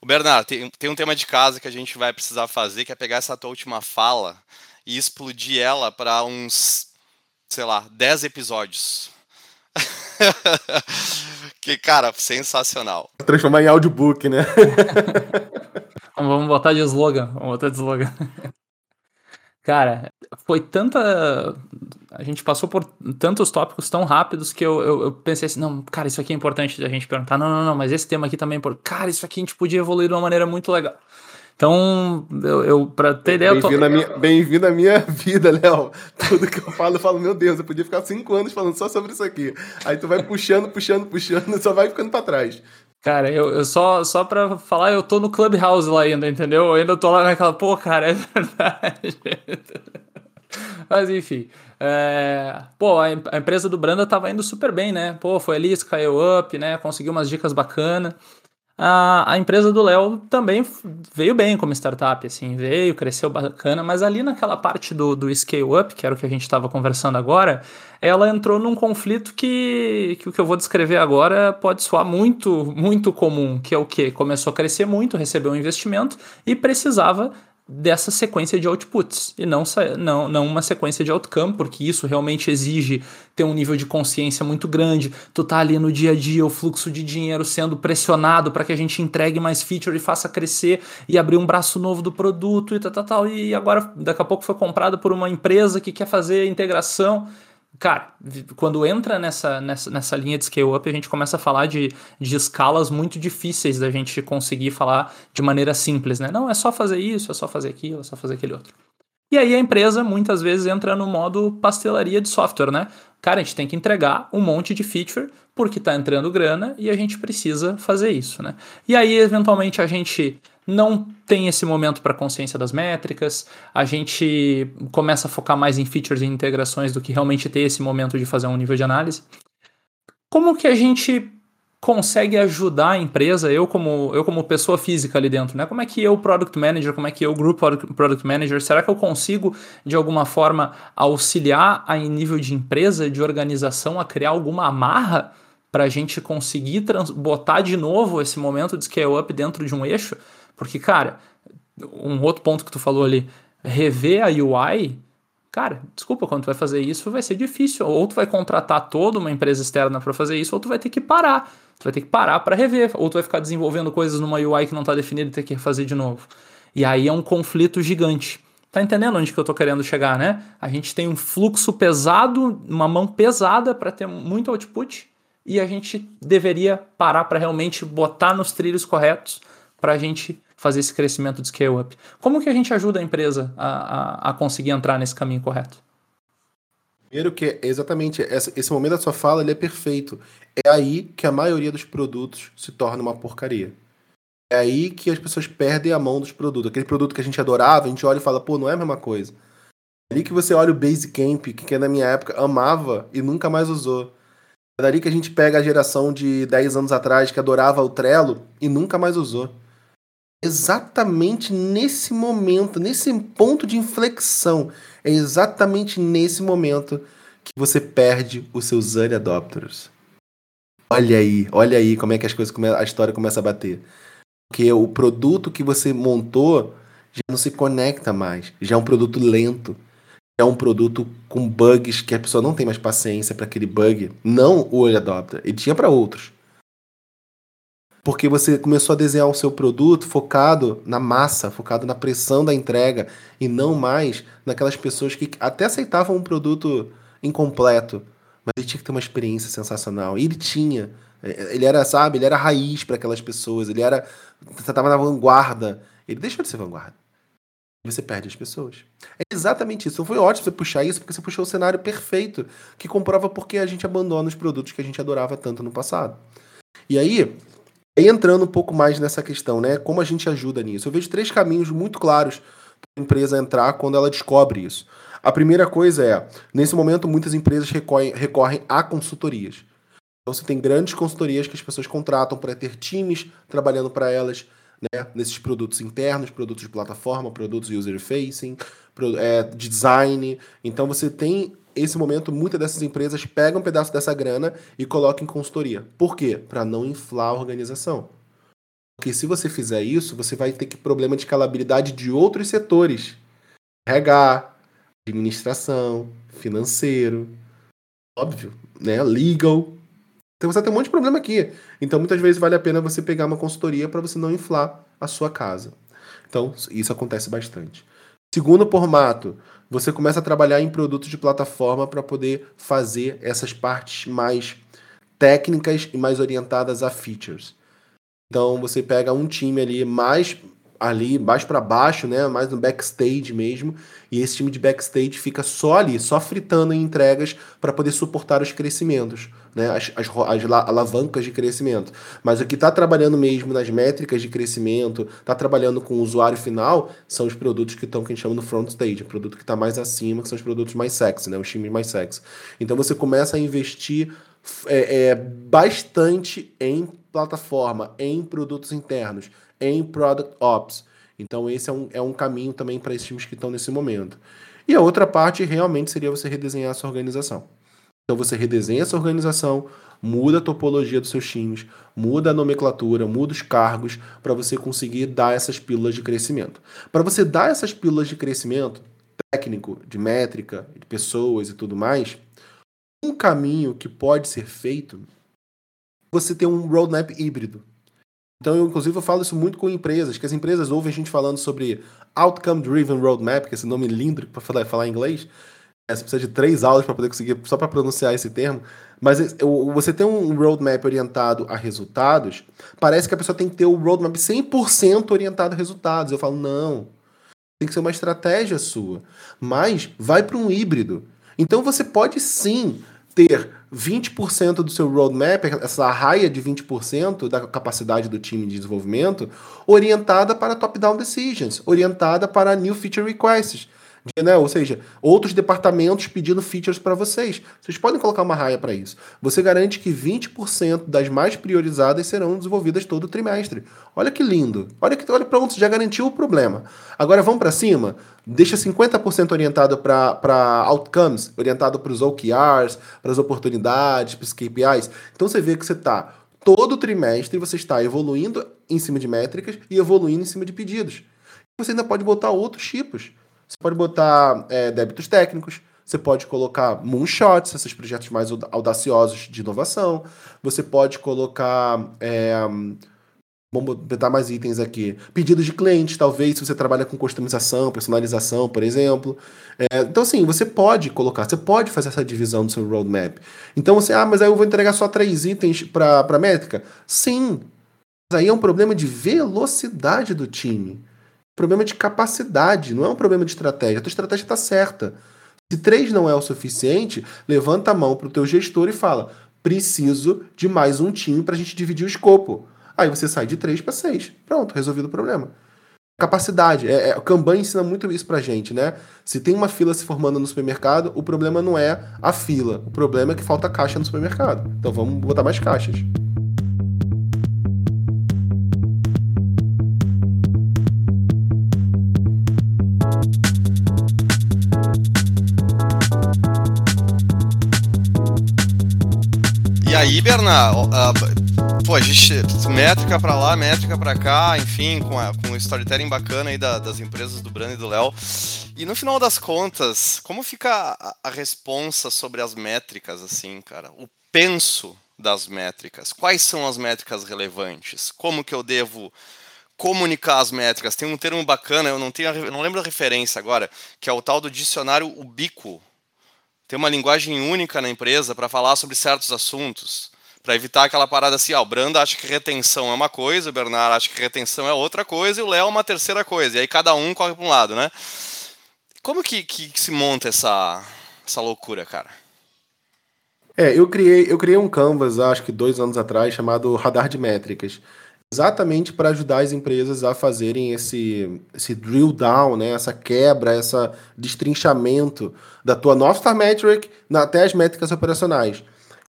O Bernardo, tem, tem um tema de casa que a gente vai precisar fazer, que é pegar essa tua última fala e explodir ela para uns, sei lá, 10 episódios. que, cara, sensacional. Transformar em audiobook, né? Vamos botar de slogan. Vamos botar de slogan. Cara, foi tanta. A gente passou por tantos tópicos tão rápidos que eu, eu, eu, pensei assim: não, cara, isso aqui é importante a gente perguntar. Não, não, não, mas esse tema aqui também é importante. Cara, isso aqui a gente podia evoluir de uma maneira muito legal. Então, eu, eu pra ter ideia. Bem-vindo tô... à minha, bem à minha vida, Léo. Tudo que eu falo, eu falo, meu Deus, eu podia ficar cinco anos falando só sobre isso aqui. Aí tu vai puxando, puxando, puxando, só vai ficando pra trás. Cara, eu, eu, só, só pra falar, eu tô no Clubhouse lá ainda, entendeu? Eu ainda tô lá naquela, pô, cara, é verdade. Mas enfim. É... Pô, a, a, empresa do Branda tava indo super bem, né? Pô, foi ali, caiu up, né? Conseguiu umas dicas bacanas. A, a empresa do Léo também veio bem como startup, assim, veio, cresceu bacana, mas ali naquela parte do, do scale up, que era o que a gente estava conversando agora, ela entrou num conflito que, que o que eu vou descrever agora pode soar muito, muito comum, que é o que? Começou a crescer muito, recebeu um investimento e precisava dessa sequência de outputs e não, não, não uma sequência de outcome, porque isso realmente exige ter um nível de consciência muito grande. Tu tá ali no dia a dia, o fluxo de dinheiro sendo pressionado para que a gente entregue mais feature e faça crescer e abrir um braço novo do produto e tal, tal, tal. E agora, daqui a pouco, foi comprado por uma empresa que quer fazer integração. Cara, quando entra nessa, nessa, nessa linha de scale-up, a gente começa a falar de, de escalas muito difíceis da gente conseguir falar de maneira simples, né? Não, é só fazer isso, é só fazer aquilo, é só fazer aquele outro. E aí a empresa muitas vezes entra no modo pastelaria de software, né? Cara, a gente tem que entregar um monte de feature porque está entrando grana e a gente precisa fazer isso, né? E aí, eventualmente, a gente não tem esse momento para consciência das métricas, a gente começa a focar mais em features e integrações do que realmente ter esse momento de fazer um nível de análise. Como que a gente consegue ajudar a empresa, eu como, eu como pessoa física ali dentro, né? Como é que eu, Product Manager, como é que eu, Group Product Manager, será que eu consigo, de alguma forma, auxiliar a nível de empresa, de organização, a criar alguma amarra para a gente conseguir botar de novo esse momento de scale-up dentro de um eixo? Porque, cara, um outro ponto que tu falou ali, rever a UI, cara, desculpa, quando tu vai fazer isso vai ser difícil. Ou tu vai contratar toda uma empresa externa para fazer isso, ou tu vai ter que parar. Tu vai ter que parar para rever. Ou tu vai ficar desenvolvendo coisas numa UI que não está definida e ter que fazer de novo. E aí é um conflito gigante. Tá entendendo onde que eu tô querendo chegar, né? A gente tem um fluxo pesado, uma mão pesada para ter muito output e a gente deveria parar para realmente botar nos trilhos corretos para a gente fazer esse crescimento de scale up. Como que a gente ajuda a empresa a, a, a conseguir entrar nesse caminho correto? Primeiro que é exatamente esse, momento da sua fala ele é perfeito. É aí que a maioria dos produtos se torna uma porcaria. É aí que as pessoas perdem a mão dos produtos. Aquele produto que a gente adorava, a gente olha e fala, pô, não é a mesma coisa. É ali que você olha o Basecamp, que na minha época amava e nunca mais usou. É dali que a gente pega a geração de 10 anos atrás que adorava o Trello e nunca mais usou exatamente nesse momento, nesse ponto de inflexão, é exatamente nesse momento que você perde os seus early adopters. Olha aí, olha aí como é que as coisas a história começa a bater. Porque o produto que você montou já não se conecta mais, já é um produto lento, é um produto com bugs que a pessoa não tem mais paciência para aquele bug, não o adopter, ele tinha para outros porque você começou a desenhar o seu produto focado na massa, focado na pressão da entrega e não mais naquelas pessoas que até aceitavam um produto incompleto, mas ele tinha que ter uma experiência sensacional. E ele tinha. Ele era, sabe, ele era raiz para aquelas pessoas, ele era. Estava na vanguarda. Ele deixou de ser vanguarda. Você perde as pessoas. É exatamente isso. Então foi ótimo você puxar isso, porque você puxou o cenário perfeito, que comprova por que a gente abandona os produtos que a gente adorava tanto no passado. E aí, e entrando um pouco mais nessa questão, né? Como a gente ajuda nisso? Eu vejo três caminhos muito claros para a empresa entrar quando ela descobre isso. A primeira coisa é, nesse momento, muitas empresas recorrem, recorrem a consultorias. Então você tem grandes consultorias que as pessoas contratam para ter times trabalhando para elas, né, nesses produtos internos, produtos de plataforma, produtos user facing, é, de design. Então você tem esse momento, muitas dessas empresas pegam um pedaço dessa grana e colocam em consultoria. Por quê? Para não inflar a organização. Porque se você fizer isso, você vai ter que problema de escalabilidade de outros setores. RH, administração, financeiro, óbvio, né? Legal. Então você tem um monte de problema aqui. Então muitas vezes vale a pena você pegar uma consultoria para você não inflar a sua casa. Então isso acontece bastante. Segundo formato, você começa a trabalhar em produtos de plataforma para poder fazer essas partes mais técnicas e mais orientadas a features. Então você pega um time ali mais ali mais para baixo, né, mais no backstage mesmo, e esse time de backstage fica só ali, só fritando em entregas para poder suportar os crescimentos, né, as, as, as alavancas de crescimento. Mas o que está trabalhando mesmo nas métricas de crescimento, está trabalhando com o usuário final, são os produtos que estão que a gente chama no front stage, o produto que está mais acima, que são os produtos mais sexy, né, os times mais sexy. Então você começa a investir é, é, bastante em plataforma, em produtos internos, em Product Ops. Então, esse é um, é um caminho também para esses times que estão nesse momento. E a outra parte realmente seria você redesenhar a sua organização. Então, você redesenha essa organização, muda a topologia dos seus times, muda a nomenclatura, muda os cargos para você conseguir dar essas pílulas de crescimento. Para você dar essas pílulas de crescimento técnico, de métrica, de pessoas e tudo mais, um caminho que pode ser feito você ter um roadmap híbrido. Então, eu, inclusive, eu falo isso muito com empresas, que as empresas ouvem a gente falando sobre Outcome Driven Roadmap, que é esse nome lindo para falar, falar em inglês. É, você precisa de três aulas para poder conseguir, só para pronunciar esse termo. Mas você tem um roadmap orientado a resultados, parece que a pessoa tem que ter o roadmap 100% orientado a resultados. Eu falo, não. Tem que ser uma estratégia sua. Mas vai para um híbrido. Então você pode sim ter 20% do seu roadmap, essa raia de 20% da capacidade do time de desenvolvimento, orientada para top-down decisions, orientada para new feature requests. Né? Ou seja, outros departamentos pedindo features para vocês. Vocês podem colocar uma raia para isso. Você garante que 20% das mais priorizadas serão desenvolvidas todo trimestre. Olha que lindo. Olha que olha pronto, já garantiu o problema. Agora vamos para cima. Deixa 50% orientado para outcomes, orientado para os OKRs, para as oportunidades, para os KPIs. Então você vê que você está todo trimestre você está evoluindo em cima de métricas e evoluindo em cima de pedidos. Você ainda pode botar outros tipos. Você pode botar é, débitos técnicos, você pode colocar moonshots, esses projetos mais audaciosos de inovação. Você pode colocar. É, vamos botar mais itens aqui. Pedidos de clientes, talvez, se você trabalha com customização, personalização, por exemplo. É, então, assim, você pode colocar, você pode fazer essa divisão do seu roadmap. Então, você, ah, mas aí eu vou entregar só três itens para a métrica? Sim. Mas aí é um problema de velocidade do time problema de capacidade, não é um problema de estratégia. A tua estratégia está certa. Se três não é o suficiente, levanta a mão para o teu gestor e fala: preciso de mais um time para a gente dividir o escopo. Aí você sai de três para seis. Pronto, resolvido o problema. Capacidade. É, é, o Kanban ensina muito isso pra gente, né? Se tem uma fila se formando no supermercado, o problema não é a fila. O problema é que falta caixa no supermercado. Então vamos botar mais caixas. Aí, Bernard, uh, pô, a gente, métrica para lá, métrica para cá, enfim, com, a, com o storytelling bacana aí da, das empresas do Brando e do Léo. E no final das contas, como fica a, a responsa sobre as métricas, assim, cara? O penso das métricas. Quais são as métricas relevantes? Como que eu devo comunicar as métricas? Tem um termo bacana, eu não tenho, eu não lembro a referência agora, que é o tal do dicionário ubíquo ter uma linguagem única na empresa para falar sobre certos assuntos, para evitar aquela parada assim, ah, o Brando acha que retenção é uma coisa, o Bernardo acha que retenção é outra coisa e o Léo é uma terceira coisa, e aí cada um corre para um lado, né? Como que, que, que se monta essa, essa loucura, cara? É, eu criei, eu criei um canvas, acho que dois anos atrás, chamado Radar de Métricas exatamente para ajudar as empresas a fazerem esse, esse drill down, né? essa quebra, esse destrinchamento da tua North Star Metric até as métricas operacionais.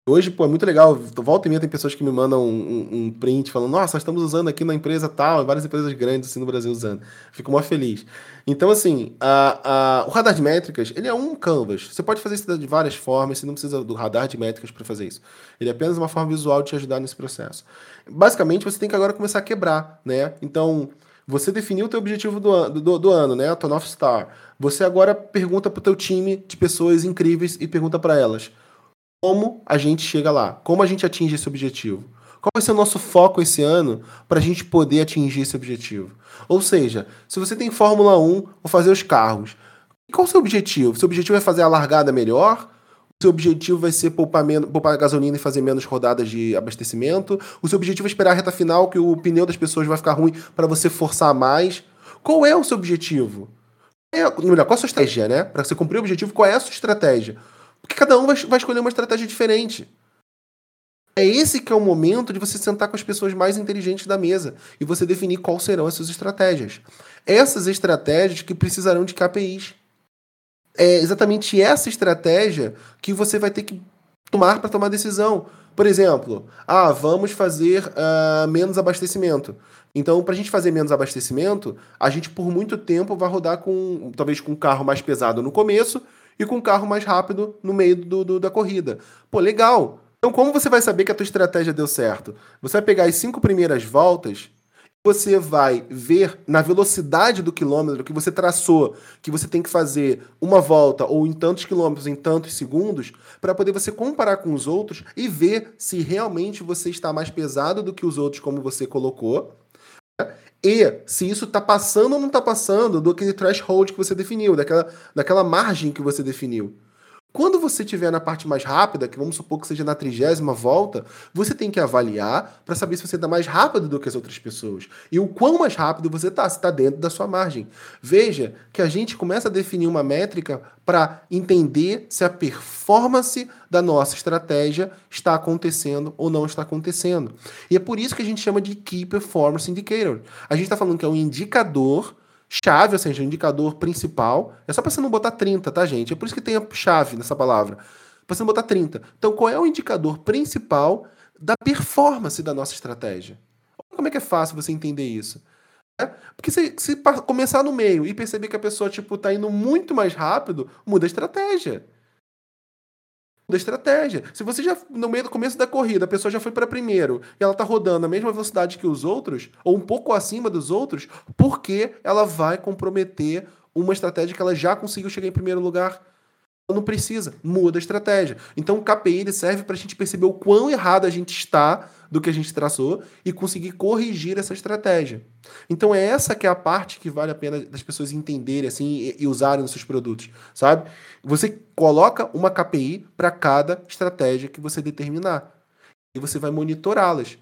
Hoje, pô, é muito legal. Volta e meia tem pessoas que me mandam um, um, um, print falando, nossa, estamos usando aqui na empresa tal, várias empresas grandes assim no Brasil usando. Fico muito feliz. Então, assim, a, a, o radar de métricas, ele é um canvas. Você pode fazer isso de várias formas, você não precisa do radar de métricas para fazer isso. Ele é apenas uma forma visual de te ajudar nesse processo. Basicamente, você tem que agora começar a quebrar, né? Então, você definiu o teu objetivo do, do, do ano, né? A tua North Star. Você agora pergunta para o teu time de pessoas incríveis e pergunta para elas como a gente chega lá, como a gente atinge esse objetivo. Qual vai ser o nosso foco esse ano para a gente poder atingir esse objetivo? Ou seja, se você tem Fórmula 1, vou fazer os carros. Qual o seu objetivo? Seu objetivo é fazer a largada melhor? Seu objetivo vai ser poupar, menos, poupar gasolina e fazer menos rodadas de abastecimento? O seu objetivo é esperar a reta final que o pneu das pessoas vai ficar ruim para você forçar mais? Qual é o seu objetivo? É, melhor, qual a sua estratégia, né? Para você cumprir o objetivo, qual é a sua estratégia? Porque cada um vai, vai escolher uma estratégia diferente. É esse que é o momento de você sentar com as pessoas mais inteligentes da mesa e você definir quais serão as suas estratégias. Essas estratégias que precisarão de KPIs. É exatamente essa estratégia que você vai ter que tomar para tomar decisão. Por exemplo, ah, vamos fazer uh, menos abastecimento. Então, para a gente fazer menos abastecimento, a gente por muito tempo vai rodar com, talvez com um carro mais pesado no começo e com um carro mais rápido no meio do, do, da corrida. Pô, legal. Então, como você vai saber que a tua estratégia deu certo? Você vai pegar as cinco primeiras voltas você vai ver na velocidade do quilômetro que você traçou, que você tem que fazer uma volta ou em tantos quilômetros, em tantos segundos, para poder você comparar com os outros e ver se realmente você está mais pesado do que os outros, como você colocou, e se isso está passando ou não está passando do aquele threshold que você definiu, daquela, daquela margem que você definiu. Quando você estiver na parte mais rápida, que vamos supor que seja na trigésima volta, você tem que avaliar para saber se você está mais rápido do que as outras pessoas. E o quão mais rápido você está, se está dentro da sua margem. Veja que a gente começa a definir uma métrica para entender se a performance da nossa estratégia está acontecendo ou não está acontecendo. E é por isso que a gente chama de Key Performance Indicator. A gente está falando que é um indicador chave, ou seja, o indicador principal. É só para você não botar 30, tá, gente? É por isso que tem a chave nessa palavra. Para você não botar 30. Então, qual é o indicador principal da performance da nossa estratégia? Como é que é fácil você entender isso? É? Porque se, se começar no meio e perceber que a pessoa tipo tá indo muito mais rápido, muda a estratégia da estratégia. Se você já, no meio do começo da corrida, a pessoa já foi para primeiro e ela está rodando a mesma velocidade que os outros, ou um pouco acima dos outros, porque ela vai comprometer uma estratégia que ela já conseguiu chegar em primeiro lugar? Não precisa, muda a estratégia. Então o KPI ele serve para a gente perceber o quão errado a gente está do que a gente traçou e conseguir corrigir essa estratégia. Então é essa que é a parte que vale a pena das pessoas entenderem assim e, usarem nos seus produtos, sabe? Você coloca uma KPI para cada estratégia que você determinar e você vai monitorá-las.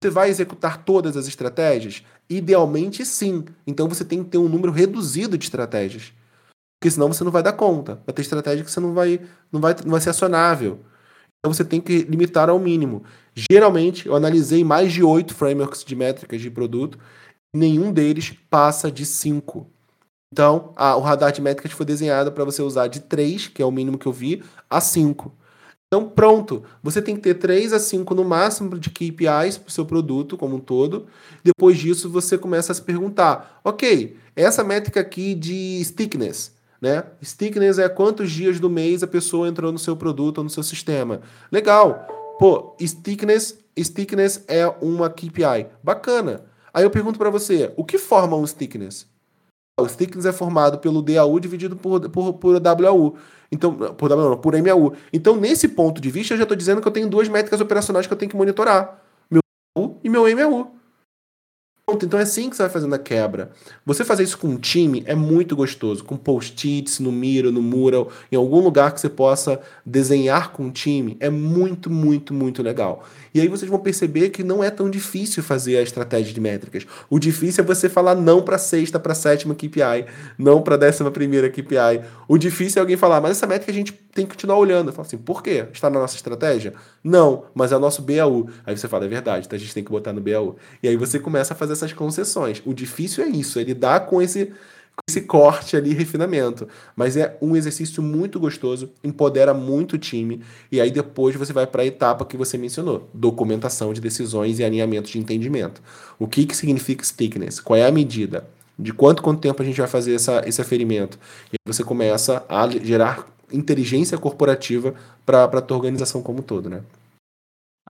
Você vai executar todas as estratégias? Idealmente sim. Então você tem que ter um número reduzido de estratégias. Porque senão você não vai dar conta. Vai ter estratégia que você não vai, não vai, não vai ser acionável. Então você tem que limitar ao mínimo. Geralmente, eu analisei mais de oito frameworks de métricas de produto, nenhum deles passa de cinco. Então, a, o radar de métricas foi desenhado para você usar de 3, que é o mínimo que eu vi, a 5. Então, pronto. Você tem que ter 3 a 5 no máximo de KPIs para o seu produto como um todo. Depois disso, você começa a se perguntar: ok, essa métrica aqui de stickiness, né? Stickiness é quantos dias do mês a pessoa entrou no seu produto ou no seu sistema. Legal. Pô, stickiness, stickiness é uma KPI. Bacana. Aí eu pergunto para você, o que forma um stickiness? O stickiness é formado pelo DAU dividido por, por, por WAU. Então, por, WAU, por MAU. Então, nesse ponto de vista, eu já estou dizendo que eu tenho duas métricas operacionais que eu tenho que monitorar. Meu DAU e meu MAU. Então é assim que você vai fazendo a quebra. Você fazer isso com um time é muito gostoso, com post-its no Miro, no Mural, em algum lugar que você possa desenhar com um time, é muito, muito, muito legal. E aí vocês vão perceber que não é tão difícil fazer a estratégia de métricas. O difícil é você falar não para sexta, para sétima KPI, não para décima primeira KPI. O difícil é alguém falar, mas essa métrica a gente tem que continuar olhando. Eu falo assim, por quê? Está na nossa estratégia? Não, mas é o nosso BAU. Aí você fala, é verdade, então a gente tem que botar no BAU. E aí você começa a fazer essas concessões. O difícil é isso, é lidar com esse esse corte ali, refinamento. Mas é um exercício muito gostoso, empodera muito o time, e aí depois você vai para a etapa que você mencionou: documentação de decisões e alinhamento de entendimento. O que, que significa stickness? Qual é a medida? De quanto, quanto tempo a gente vai fazer essa, esse aferimento? E aí você começa a gerar inteligência corporativa para a tua organização como um todo, né?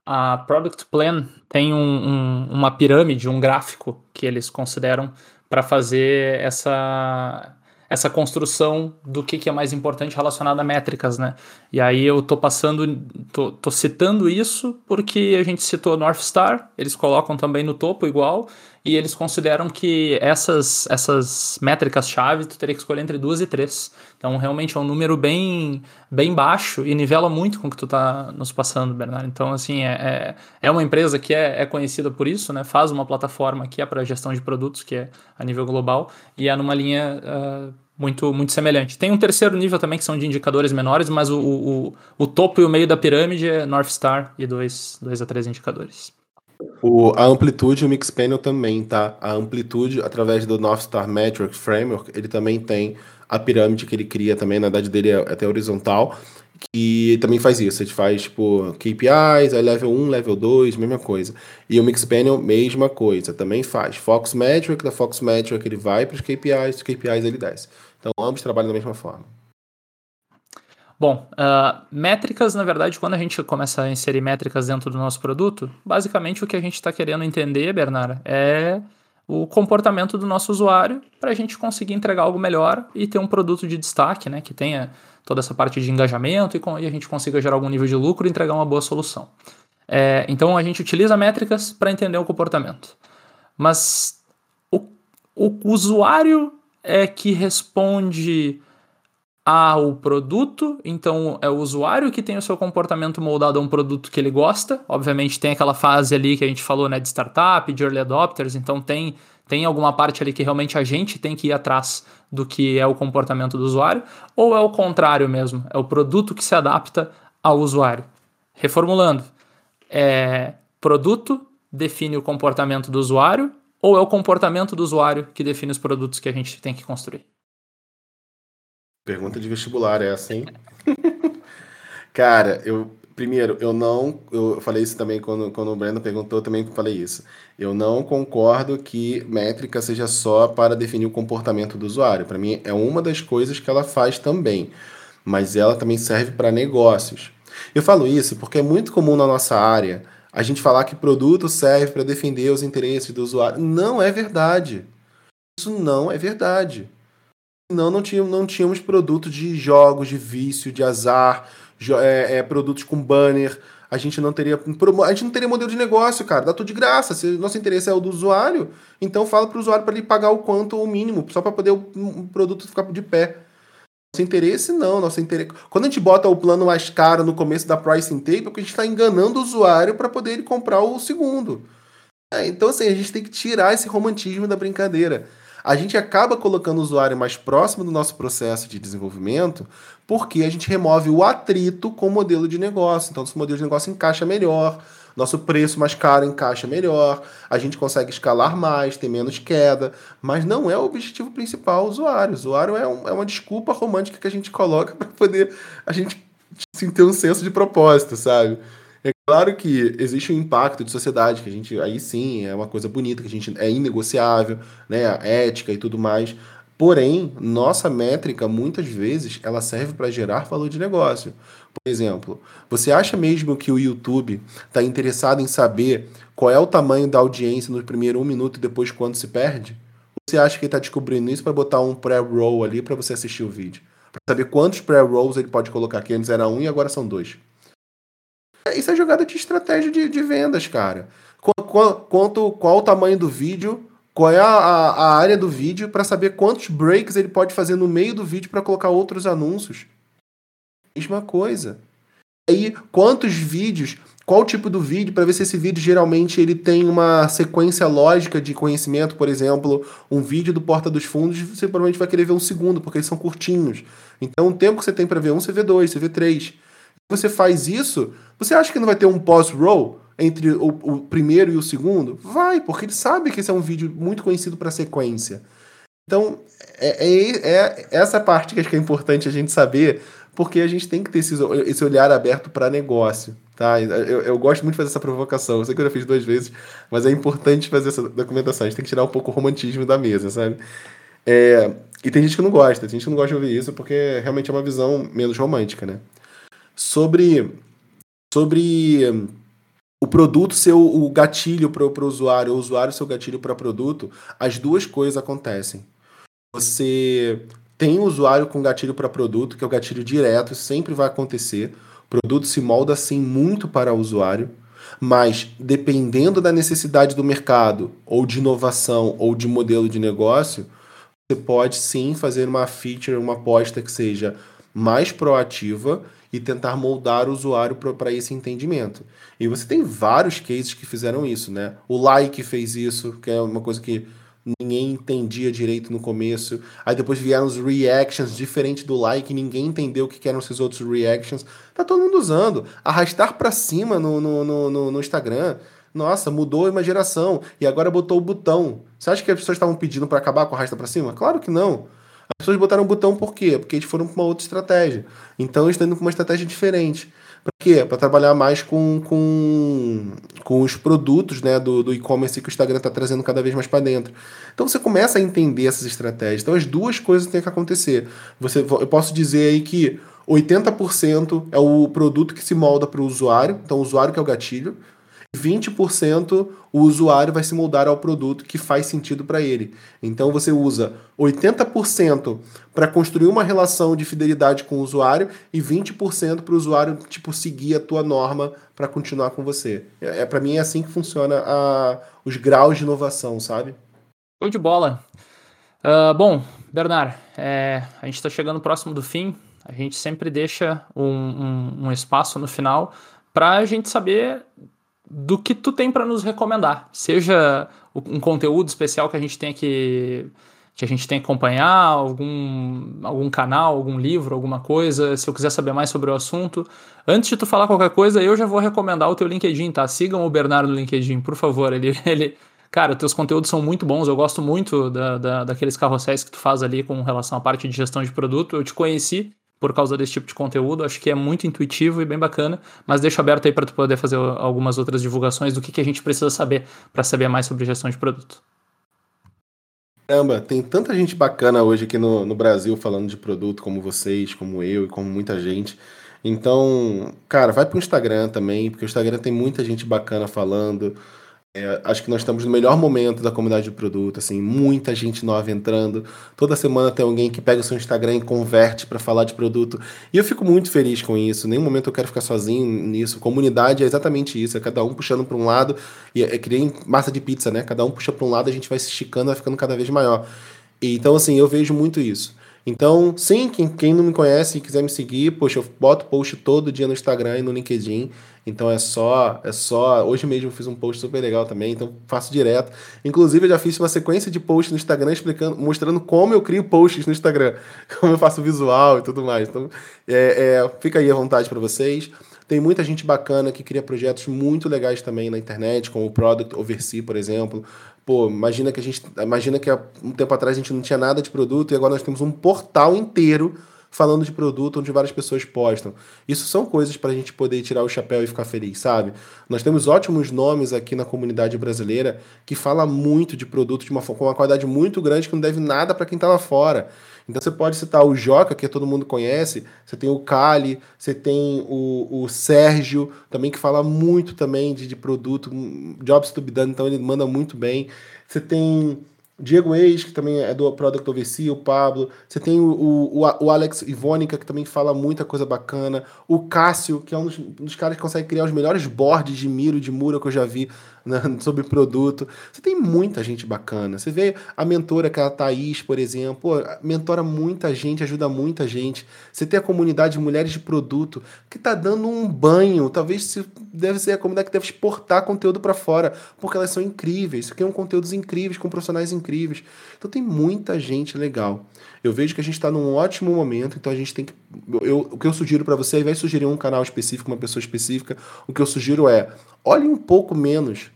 A Product Plan tem um, um, uma pirâmide, um gráfico que eles consideram para fazer essa essa construção do que, que é mais importante relacionado a métricas, né? E aí eu tô passando, tô, tô citando isso porque a gente citou North Star, eles colocam também no topo igual, e eles consideram que essas, essas métricas-chave tu teria que escolher entre duas e três. Então, realmente é um número bem, bem baixo e nivela muito com o que tu tá nos passando, Bernardo. Então, assim, é, é, é uma empresa que é, é conhecida por isso, né? Faz uma plataforma que é para gestão de produtos, que é a nível global, e é numa linha uh, muito, muito semelhante. Tem um terceiro nível também, que são de indicadores menores, mas o, o, o topo e o meio da pirâmide é North Star e dois, dois a três indicadores. O, a amplitude, o Mixpanel também, tá? A amplitude, através do North Star Metric Framework, ele também tem a pirâmide que ele cria também, na verdade dele é até horizontal, que também faz isso. Gente faz, tipo, KPIs, aí level 1, level 2, mesma coisa. E o Mixpanel, mesma coisa, também faz. Fox Metric, da Fox Metric ele vai para os KPIs, os KPIs ele desce. Então, ambos trabalham da mesma forma. Bom, uh, métricas, na verdade, quando a gente começa a inserir métricas dentro do nosso produto, basicamente o que a gente está querendo entender, Bernardo, é o comportamento do nosso usuário para a gente conseguir entregar algo melhor e ter um produto de destaque, né, que tenha toda essa parte de engajamento e, com, e a gente consiga gerar algum nível de lucro e entregar uma boa solução. É, então a gente utiliza métricas para entender o comportamento. Mas o, o usuário é que responde ao produto, então é o usuário que tem o seu comportamento moldado a um produto que ele gosta. Obviamente tem aquela fase ali que a gente falou, né, de startup, de early adopters, então tem tem alguma parte ali que realmente a gente tem que ir atrás do que é o comportamento do usuário, ou é o contrário mesmo, é o produto que se adapta ao usuário. Reformulando, é produto define o comportamento do usuário ou é o comportamento do usuário que define os produtos que a gente tem que construir? Pergunta de vestibular essa, hein? Cara, eu primeiro, eu não, eu falei isso também quando, quando o Breno perguntou, também falei isso. Eu não concordo que métrica seja só para definir o comportamento do usuário. Para mim é uma das coisas que ela faz também, mas ela também serve para negócios. Eu falo isso porque é muito comum na nossa área a gente falar que produto serve para defender os interesses do usuário. Não é verdade. Isso não é verdade senão não tínhamos, não tínhamos produtos de jogos, de vício, de azar, é, é, produtos com banner. A gente não teria. A gente não teria modelo de negócio, cara. Dá tudo de graça. Se nosso interesse é o do usuário, então fala para o usuário para ele pagar o quanto o mínimo, só para poder o, o, produto ficar de pé. Nosso interesse não, nosso interesse. Quando a gente bota o plano mais caro no começo da pricing table, é porque a gente está enganando o usuário para poder ele comprar o segundo. É, então, assim, a gente tem que tirar esse romantismo da brincadeira a gente acaba colocando o usuário mais próximo do nosso processo de desenvolvimento porque a gente remove o atrito com o modelo de negócio. Então, nosso modelo de negócio encaixa melhor, nosso preço mais caro encaixa melhor, a gente consegue escalar mais, ter menos queda, mas não é o objetivo principal o usuário. O usuário é, um, é uma desculpa romântica que a gente coloca para poder a gente ter um senso de propósito, sabe? É claro que existe um impacto de sociedade, que a gente, aí sim, é uma coisa bonita, que a gente é inegociável, né, a ética e tudo mais. Porém, nossa métrica, muitas vezes, ela serve para gerar valor de negócio. Por exemplo, você acha mesmo que o YouTube está interessado em saber qual é o tamanho da audiência no primeiro um minuto e depois quando se perde? Você acha que ele está descobrindo isso para botar um pré-roll ali para você assistir o vídeo? Para saber quantos pré-rolls ele pode colocar, que antes era um e agora são dois. Isso é jogada de estratégia de, de vendas, cara. Quanto, qual o tamanho do vídeo, qual é a, a área do vídeo, para saber quantos breaks ele pode fazer no meio do vídeo para colocar outros anúncios. Mesma coisa. Aí, quantos vídeos, qual tipo do vídeo, para ver se esse vídeo geralmente ele tem uma sequência lógica de conhecimento, por exemplo, um vídeo do Porta dos Fundos, você provavelmente vai querer ver um segundo, porque eles são curtinhos. Então, o tempo que você tem para ver um, você vê dois, você vê três você faz isso, você acha que não vai ter um pause-roll entre o, o, primeiro e o segundo? Vai, porque ele sabe que esse é um vídeo muito conhecido para sequência. Então, é, é, é, essa parte que acho que é importante a gente saber, porque a gente tem que ter esse, esse olhar aberto para negócio. Tá? Eu, eu, gosto muito de fazer essa provocação. Eu sei que eu já fiz duas vezes, mas é importante fazer essa documentação. A gente tem que tirar um pouco o romantismo da mesa, sabe? É, e tem gente que não gosta, tem gente que não gosta de ouvir isso porque realmente é uma visão menos romântica, né? Sobre, sobre hum, o produto ser o, gatilho para o usuário, o usuário ser o gatilho para o produto, as duas coisas acontecem. Você tem o usuário com gatilho para produto, que é o gatilho direto, sempre vai acontecer. O produto se molda assim muito para o usuário, mas dependendo da necessidade do mercado, ou de inovação, ou de modelo de negócio, você pode sim fazer uma feature, uma aposta que seja mais proativa e tentar moldar o usuário para esse entendimento. E você tem vários cases que fizeram isso, né? O Like fez isso, que é uma coisa que ninguém entendia direito no começo. Aí depois vieram os reactions, diferente do like, ninguém entendeu o que eram esses outros reactions. Tá todo mundo usando. Arrastar para cima no, no, no, no, Instagram. Nossa, mudou uma geração. E agora botou o botão. Você acha que as pessoas estavam pedindo para acabar com arrasta para cima? Claro que não. As pessoas botaram o botão por quê? Porque eles foram para uma outra estratégia. Então eles estão indo para uma estratégia diferente. Para quê? Para trabalhar mais com, com, com os produtos né, do, do e-commerce que o Instagram está trazendo cada vez mais para dentro. Então você começa a entender essas estratégias. Então as duas coisas têm que acontecer. Você, eu posso dizer aí que 80% é o produto que se molda para o usuário, então o usuário que é o gatilho, 20% o usuário vai se moldar ao produto que faz sentido para ele. Então você usa 80% para construir uma relação de fidelidade com o usuário e 20% para o usuário tipo seguir a tua norma para continuar com você. É, é para mim é assim que funciona a, os graus de inovação, sabe? Show de bola. Uh, bom, Bernard, é, a gente está chegando próximo do fim. A gente sempre deixa um, um, um espaço no final para a gente saber do que tu tem para nos recomendar. Seja um conteúdo especial que a gente tem que que a gente tem que acompanhar, algum, algum canal, algum livro, alguma coisa, se eu quiser saber mais sobre o assunto. Antes de tu falar qualquer coisa, eu já vou recomendar o teu LinkedIn, tá? Sigam o Bernardo no LinkedIn, por favor. Ele, ele, cara, teus conteúdos são muito bons, eu gosto muito da, da, daqueles carrosséis que tu faz ali com relação à parte de gestão de produto. Eu te conheci por causa desse tipo de conteúdo. Acho que é muito intuitivo e bem bacana, mas deixo aberto aí para tu poder fazer algumas outras divulgações do que, que a gente precisa saber para saber mais sobre gestão de produto. Caramba, tem tanta gente bacana hoje aqui no, no Brasil falando de produto, como vocês, como eu e como muita gente. Então, cara, vai pro Instagram também, porque o Instagram tem muita gente bacana falando. É, acho que nós estamos no melhor momento da comunidade de produto, assim, muita gente nova entrando. Toda semana tem alguém que pega o seu Instagram e converte para falar de produto. E eu fico muito feliz com isso. Nenhum momento eu quero ficar sozinho nisso. Comunidade é exatamente isso, é cada um puxando para um lado e é, é que nem massa de pizza, né? Cada um puxa para um lado, a gente vai se esticando, vai ficando cada vez maior. E, então, assim, eu vejo muito isso. Então, sim, quem, quem não me conhece e quiser me seguir, poxa, eu boto post todo dia no Instagram e no LinkedIn. Então é só, é só. Hoje mesmo eu fiz um post super legal também, então faço direto. Inclusive, eu já fiz uma sequência de posts no Instagram explicando, mostrando como eu crio posts no Instagram, como eu faço visual e tudo mais. Então, é, é, fica aí à vontade para vocês. Tem muita gente bacana que cria projetos muito legais também na internet, como o Product Oversee, por exemplo. Pô, imagina que a gente. Imagina que há um tempo atrás a gente não tinha nada de produto e agora nós temos um portal inteiro falando de produto onde várias pessoas postam. Isso são coisas para a gente poder tirar o chapéu e ficar feliz, sabe? Nós temos ótimos nomes aqui na comunidade brasileira que fala muito de produto de uma, com uma qualidade muito grande que não deve nada para quem está lá fora. Então você pode citar o Joca, que todo mundo conhece, você tem o Cali, você tem o, o Sérgio, também que fala muito também de, de produto, jobs to be done, então ele manda muito bem. Você tem Diego Eis, que também é do Product Oversea, o Pablo. Você tem o, o, o Alex Ivônica, que também fala muita coisa bacana. O Cássio, que é um dos, um dos caras que consegue criar os melhores boards de Miro, de Mura que eu já vi né, sobre produto. Você tem muita gente bacana. Você vê a mentora, que é a Thaís, por exemplo, pô, mentora muita gente, ajuda muita gente. Você tem a comunidade de mulheres de produto que está dando um banho. Talvez se, deve ser a comunidade que deve exportar conteúdo para fora, porque elas são incríveis, criam conteúdos incríveis, com profissionais incríveis. Então tem muita gente legal. Eu vejo que a gente está num ótimo momento, então a gente tem que. Eu, o que eu sugiro para você, ao invés de sugerir um canal específico, uma pessoa específica, o que eu sugiro é olhe um pouco menos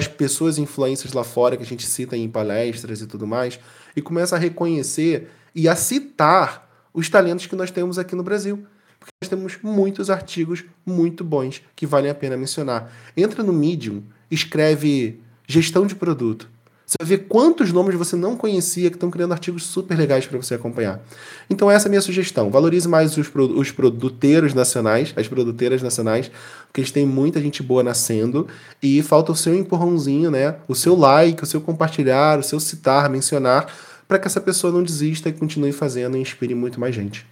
as pessoas influências lá fora que a gente cita em palestras e tudo mais, e começa a reconhecer e a citar os talentos que nós temos aqui no Brasil. Porque nós temos muitos artigos muito bons que valem a pena mencionar. Entra no Medium, escreve gestão de produto você vai ver quantos nomes você não conhecia que estão criando artigos super legais para você acompanhar. Então essa é a minha sugestão. Valorize mais os, os produteiros nacionais, as produteiras nacionais, porque eles têm muita gente boa nascendo e falta o seu empurrãozinho, né? O seu like, o seu compartilhar, o seu citar, mencionar, para que essa pessoa não desista e continue fazendo e inspire muito mais gente.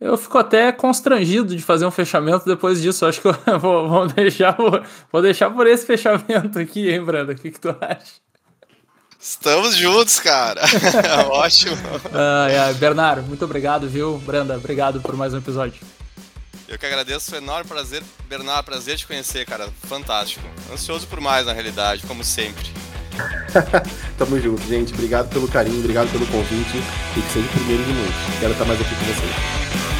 Eu fico até constrangido de fazer um fechamento depois disso. Acho que eu vou, vou deixar, vou, vou deixar por esse fechamento aqui, hein, Brando? O que, que tu acha? Estamos juntos, cara. Ótimo. Uh, Bernardo, muito obrigado, viu? Branda, obrigado por mais um episódio. Eu que agradeço, foi um enorme prazer. Bernardo, prazer te conhecer, cara. Fantástico. Ansioso por mais, na realidade, como sempre. Tamo junto, gente. Obrigado pelo carinho, obrigado pelo convite. E que seja o primeiro de muitos. Quero estar mais aqui com vocês.